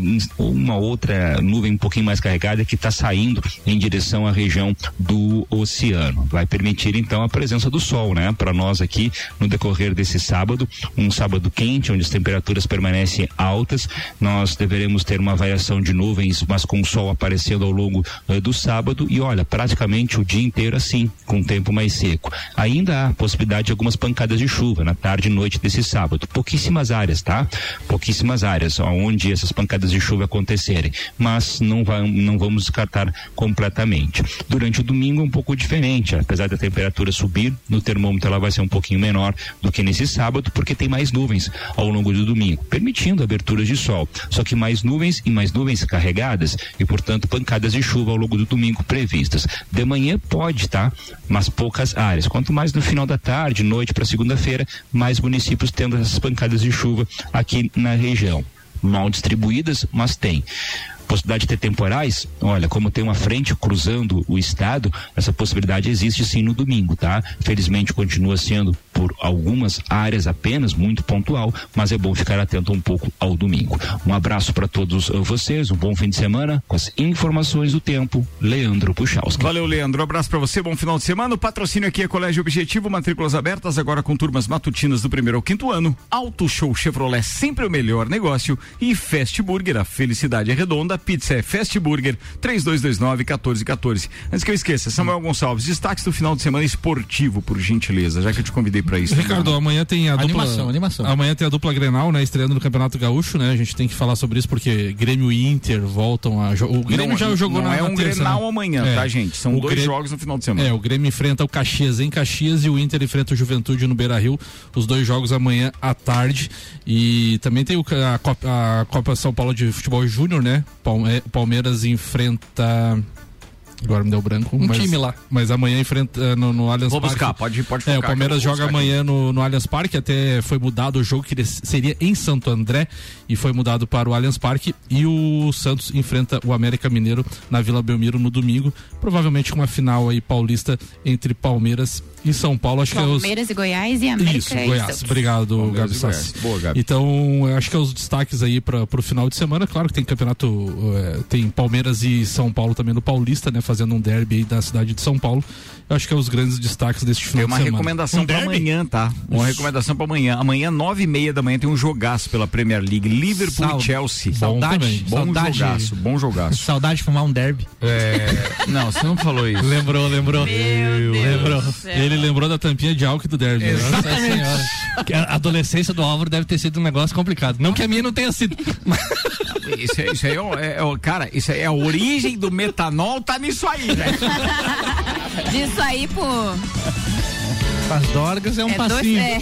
S13: ins- uma outra nuvem um pouquinho mais carregada que está saindo em direção à região do oceano. Vai permitir então a presença do sol, né? Para nós aqui no decorrer desse sábado, um sábado quente, onde as temperaturas permanecem altas. Nós deveremos ter uma variação de nuvens, mas com o sol aparecendo ao longo eh, do sábado e olha, praticamente o dia inteiro assim, com o tempo mais seco. Ainda há possibilidade de algumas pancadas de chuva na tarde e noite desse sábado. Pouquíssimas áreas, tá? Pouquíssimas áreas onde essas pancadas de chuva acontecerem, mas não, vai, não vamos descartar completamente. Durante o domingo é um pouco diferente, apesar da temperatura subir, no termômetro ela vai ser um pouquinho menor do que nesse sábado, porque tem mais nuvens ao longo do domingo, permitindo aberturas de sol. Só que mais nuvens e mais nuvens carregadas e, portanto, pancadas de chuva ao longo do domingo previstas. De manhã pode, tá? Mas poucas áreas. Quanto mais no final da tarde, noite para segunda-feira, mais municípios tendo essas pancadas de chuva aqui na região. Mal distribuídas, mas tem possibilidade de ter temporais, olha, como tem uma frente cruzando o estado, essa possibilidade existe sim no domingo, tá? Felizmente continua sendo por algumas áreas apenas, muito pontual, mas é bom ficar atento um pouco ao domingo. Um abraço para todos uh, vocês, um bom fim de semana com as informações do tempo, Leandro Puchalski.
S1: Valeu, Leandro. Um abraço pra você, bom final de semana. O patrocínio aqui é Colégio Objetivo, matrículas abertas agora com turmas matutinas do primeiro ao quinto ano. Auto Show Chevrolet, sempre o melhor negócio. E Fast Burger, a felicidade é redonda. Pizza é Fast Burger 3229 1414. Antes que eu esqueça, Samuel Gonçalves, destaques do final de semana esportivo, por gentileza, já que eu te convidei para isso.
S6: Ricardo, amanhã tem a dupla.
S3: Animação, animação.
S6: Amanhã tem a dupla Grenal, né? Estreando no Campeonato Gaúcho, né? A gente tem que falar sobre isso porque Grêmio e Inter voltam a jogar. O Grêmio
S1: Não,
S6: já jogou
S1: não
S6: na
S1: é um
S6: terça,
S1: Grenal
S6: né?
S1: amanhã,
S6: É.
S1: tá, gente? São
S6: O
S1: dois
S6: Grêmio-
S1: jogos no final de semana.
S6: É, o Grêmio enfrenta o Caxias em Caxias e o Inter enfrenta o Juventude no Beira Rio. Os dois jogos amanhã à tarde. E também tem o a Copa, a Copa São Paulo de Futebol Júnior, né? Palme- Palmeiras enfrenta. Agora me deu branco.
S5: Um
S6: mas,
S5: time lá.
S6: Mas amanhã enfrenta eh, no, no Allianz
S1: Vou
S6: Parque.
S1: buscar, pode, pode
S6: É,
S1: focar
S6: o Palmeiras joga amanhã no, no Allianz Parque, até foi mudado o jogo que seria em Santo André e foi mudado para o Allianz Parque e o Santos enfrenta o América Mineiro na Vila Belmiro no domingo, provavelmente com uma final aí paulista entre Palmeiras e São Paulo, acho que é os
S4: Palmeiras e Goiás e América
S6: isso,
S4: e
S6: Goiás.
S4: Santos.
S6: Obrigado,
S1: Palmeiras
S6: Gabi
S1: Goiás.
S6: Sassi.
S1: Boa, Gabi.
S6: Então, eu acho que é os destaques aí para o final de semana. Claro que tem campeonato, eh, tem Palmeiras e São Paulo também no Paulista, né? Fazendo um derby aí da cidade de São Paulo. Eu acho que é os grandes destaques deste final
S1: Tem uma
S6: de semana.
S1: recomendação para amanhã, tá? Uma recomendação para amanhã. Amanhã, nove e meia da manhã, tem um jogaço pela Premier League. Liverpool
S3: Sal-
S1: e Chelsea.
S3: Saudade,
S6: também.
S1: Bom
S3: saudade,
S1: jogaço, bom jogaço.
S3: Saudade de fumar um derby.
S1: É... Não, você não falou isso.
S6: Lembrou, lembrou. lembrou. Ele lembrou da tampinha de álcool do derby.
S5: Nossa senhora. Que a adolescência do Álvaro deve ter sido um negócio complicado. Não que a minha não tenha sido. <laughs>
S1: Isso, é- isso aí é, é, o- Cara, isso aí é a origem do metanol, tá nisso aí, velho.
S4: Disso aí, pô.
S3: As dorgas é um
S4: é
S3: passinho.
S4: é,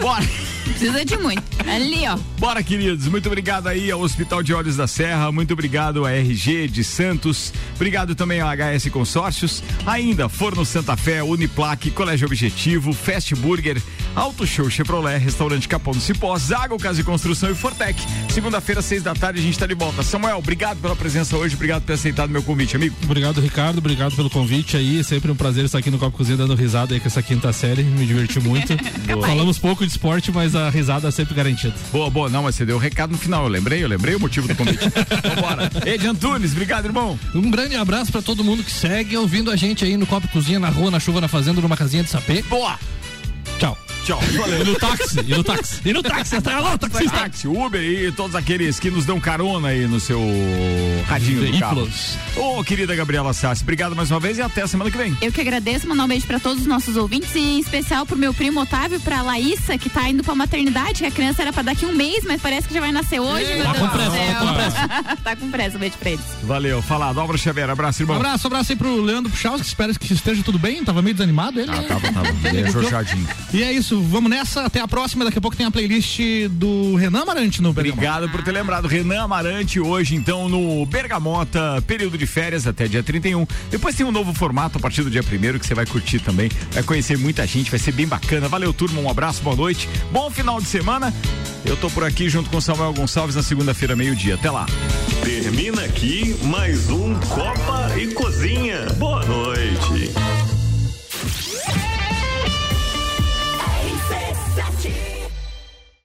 S1: Bora.
S4: precisa de muito. Ali, ó.
S1: Bora, queridos. Muito obrigado aí ao Hospital de Olhos da Serra. Muito obrigado à RG de Santos. Obrigado também ao HS Consórcios. Ainda Forno Santa Fé, Uniplaque, Colégio Objetivo, Fast Burger, Auto Show Chevrolet, Restaurante Capão do Cipó, Zago Casa de Construção e Fortec. Segunda-feira, seis da tarde, a gente tá de volta. Samuel, obrigado pela presença hoje. Obrigado por ter aceitado meu convite, amigo.
S6: Obrigado, Ricardo. Obrigado pelo convite aí. É sempre um prazer estar aqui no Copo Cozinha dando risada aí com essa quinta série. Me diverti muito. <laughs> Falamos pouco de esporte, mas a risada sempre garantida.
S1: Boa, boa. Não, mas você deu o recado no final. Eu lembrei, eu lembrei o motivo do convite. <laughs> Vambora. Ed Antunes, obrigado, irmão.
S5: Um grande abraço pra todo mundo que segue ouvindo a gente aí no Copo Cozinha, na rua, na chuva, na fazenda, numa casinha de sapê.
S1: Boa.
S5: Tchau.
S1: Tchau. Valeu.
S6: E no táxi, e no táxi.
S5: E no táxi, tá lá, taxista.
S1: Táxi, Uber e todos aqueles que nos dão carona aí no seu radinho do carro. Ô, querida Gabriela Sassi, obrigado mais uma vez e até a semana que vem.
S4: Eu que agradeço, mandar um beijo pra todos os nossos ouvintes e em especial pro meu primo Otávio, pra Laísa, que tá indo pra maternidade, que a criança era pra daqui um mês, mas parece que já vai nascer hoje.
S5: Tá com pressa, tá com pressa. <laughs>
S4: tá com pressa, um beijo pra eles.
S1: Valeu, falado. Álvaro Xavier, abraço,
S3: Um
S1: irmão.
S3: abraço, abraço aí pro Leandro Puchaus, que espero que esteja tudo bem. Tava meio desanimado ele.
S1: Ah, tava, tava. <laughs> Ele é.
S3: E é isso, vamos nessa. Até a próxima. Daqui a pouco tem a playlist do Renan Amarante no Bergamota.
S1: Obrigado por ter lembrado. Renan Amarante hoje, então, no Bergamota, período de férias até dia 31. Depois tem um novo formato a partir do dia 1 que você vai curtir também. Vai conhecer muita gente, vai ser bem bacana. Valeu, turma. Um abraço, boa noite. Bom final de semana. Eu tô por aqui junto com Samuel Gonçalves na segunda-feira, meio-dia. Até lá.
S2: Termina aqui mais um Copa e Cozinha.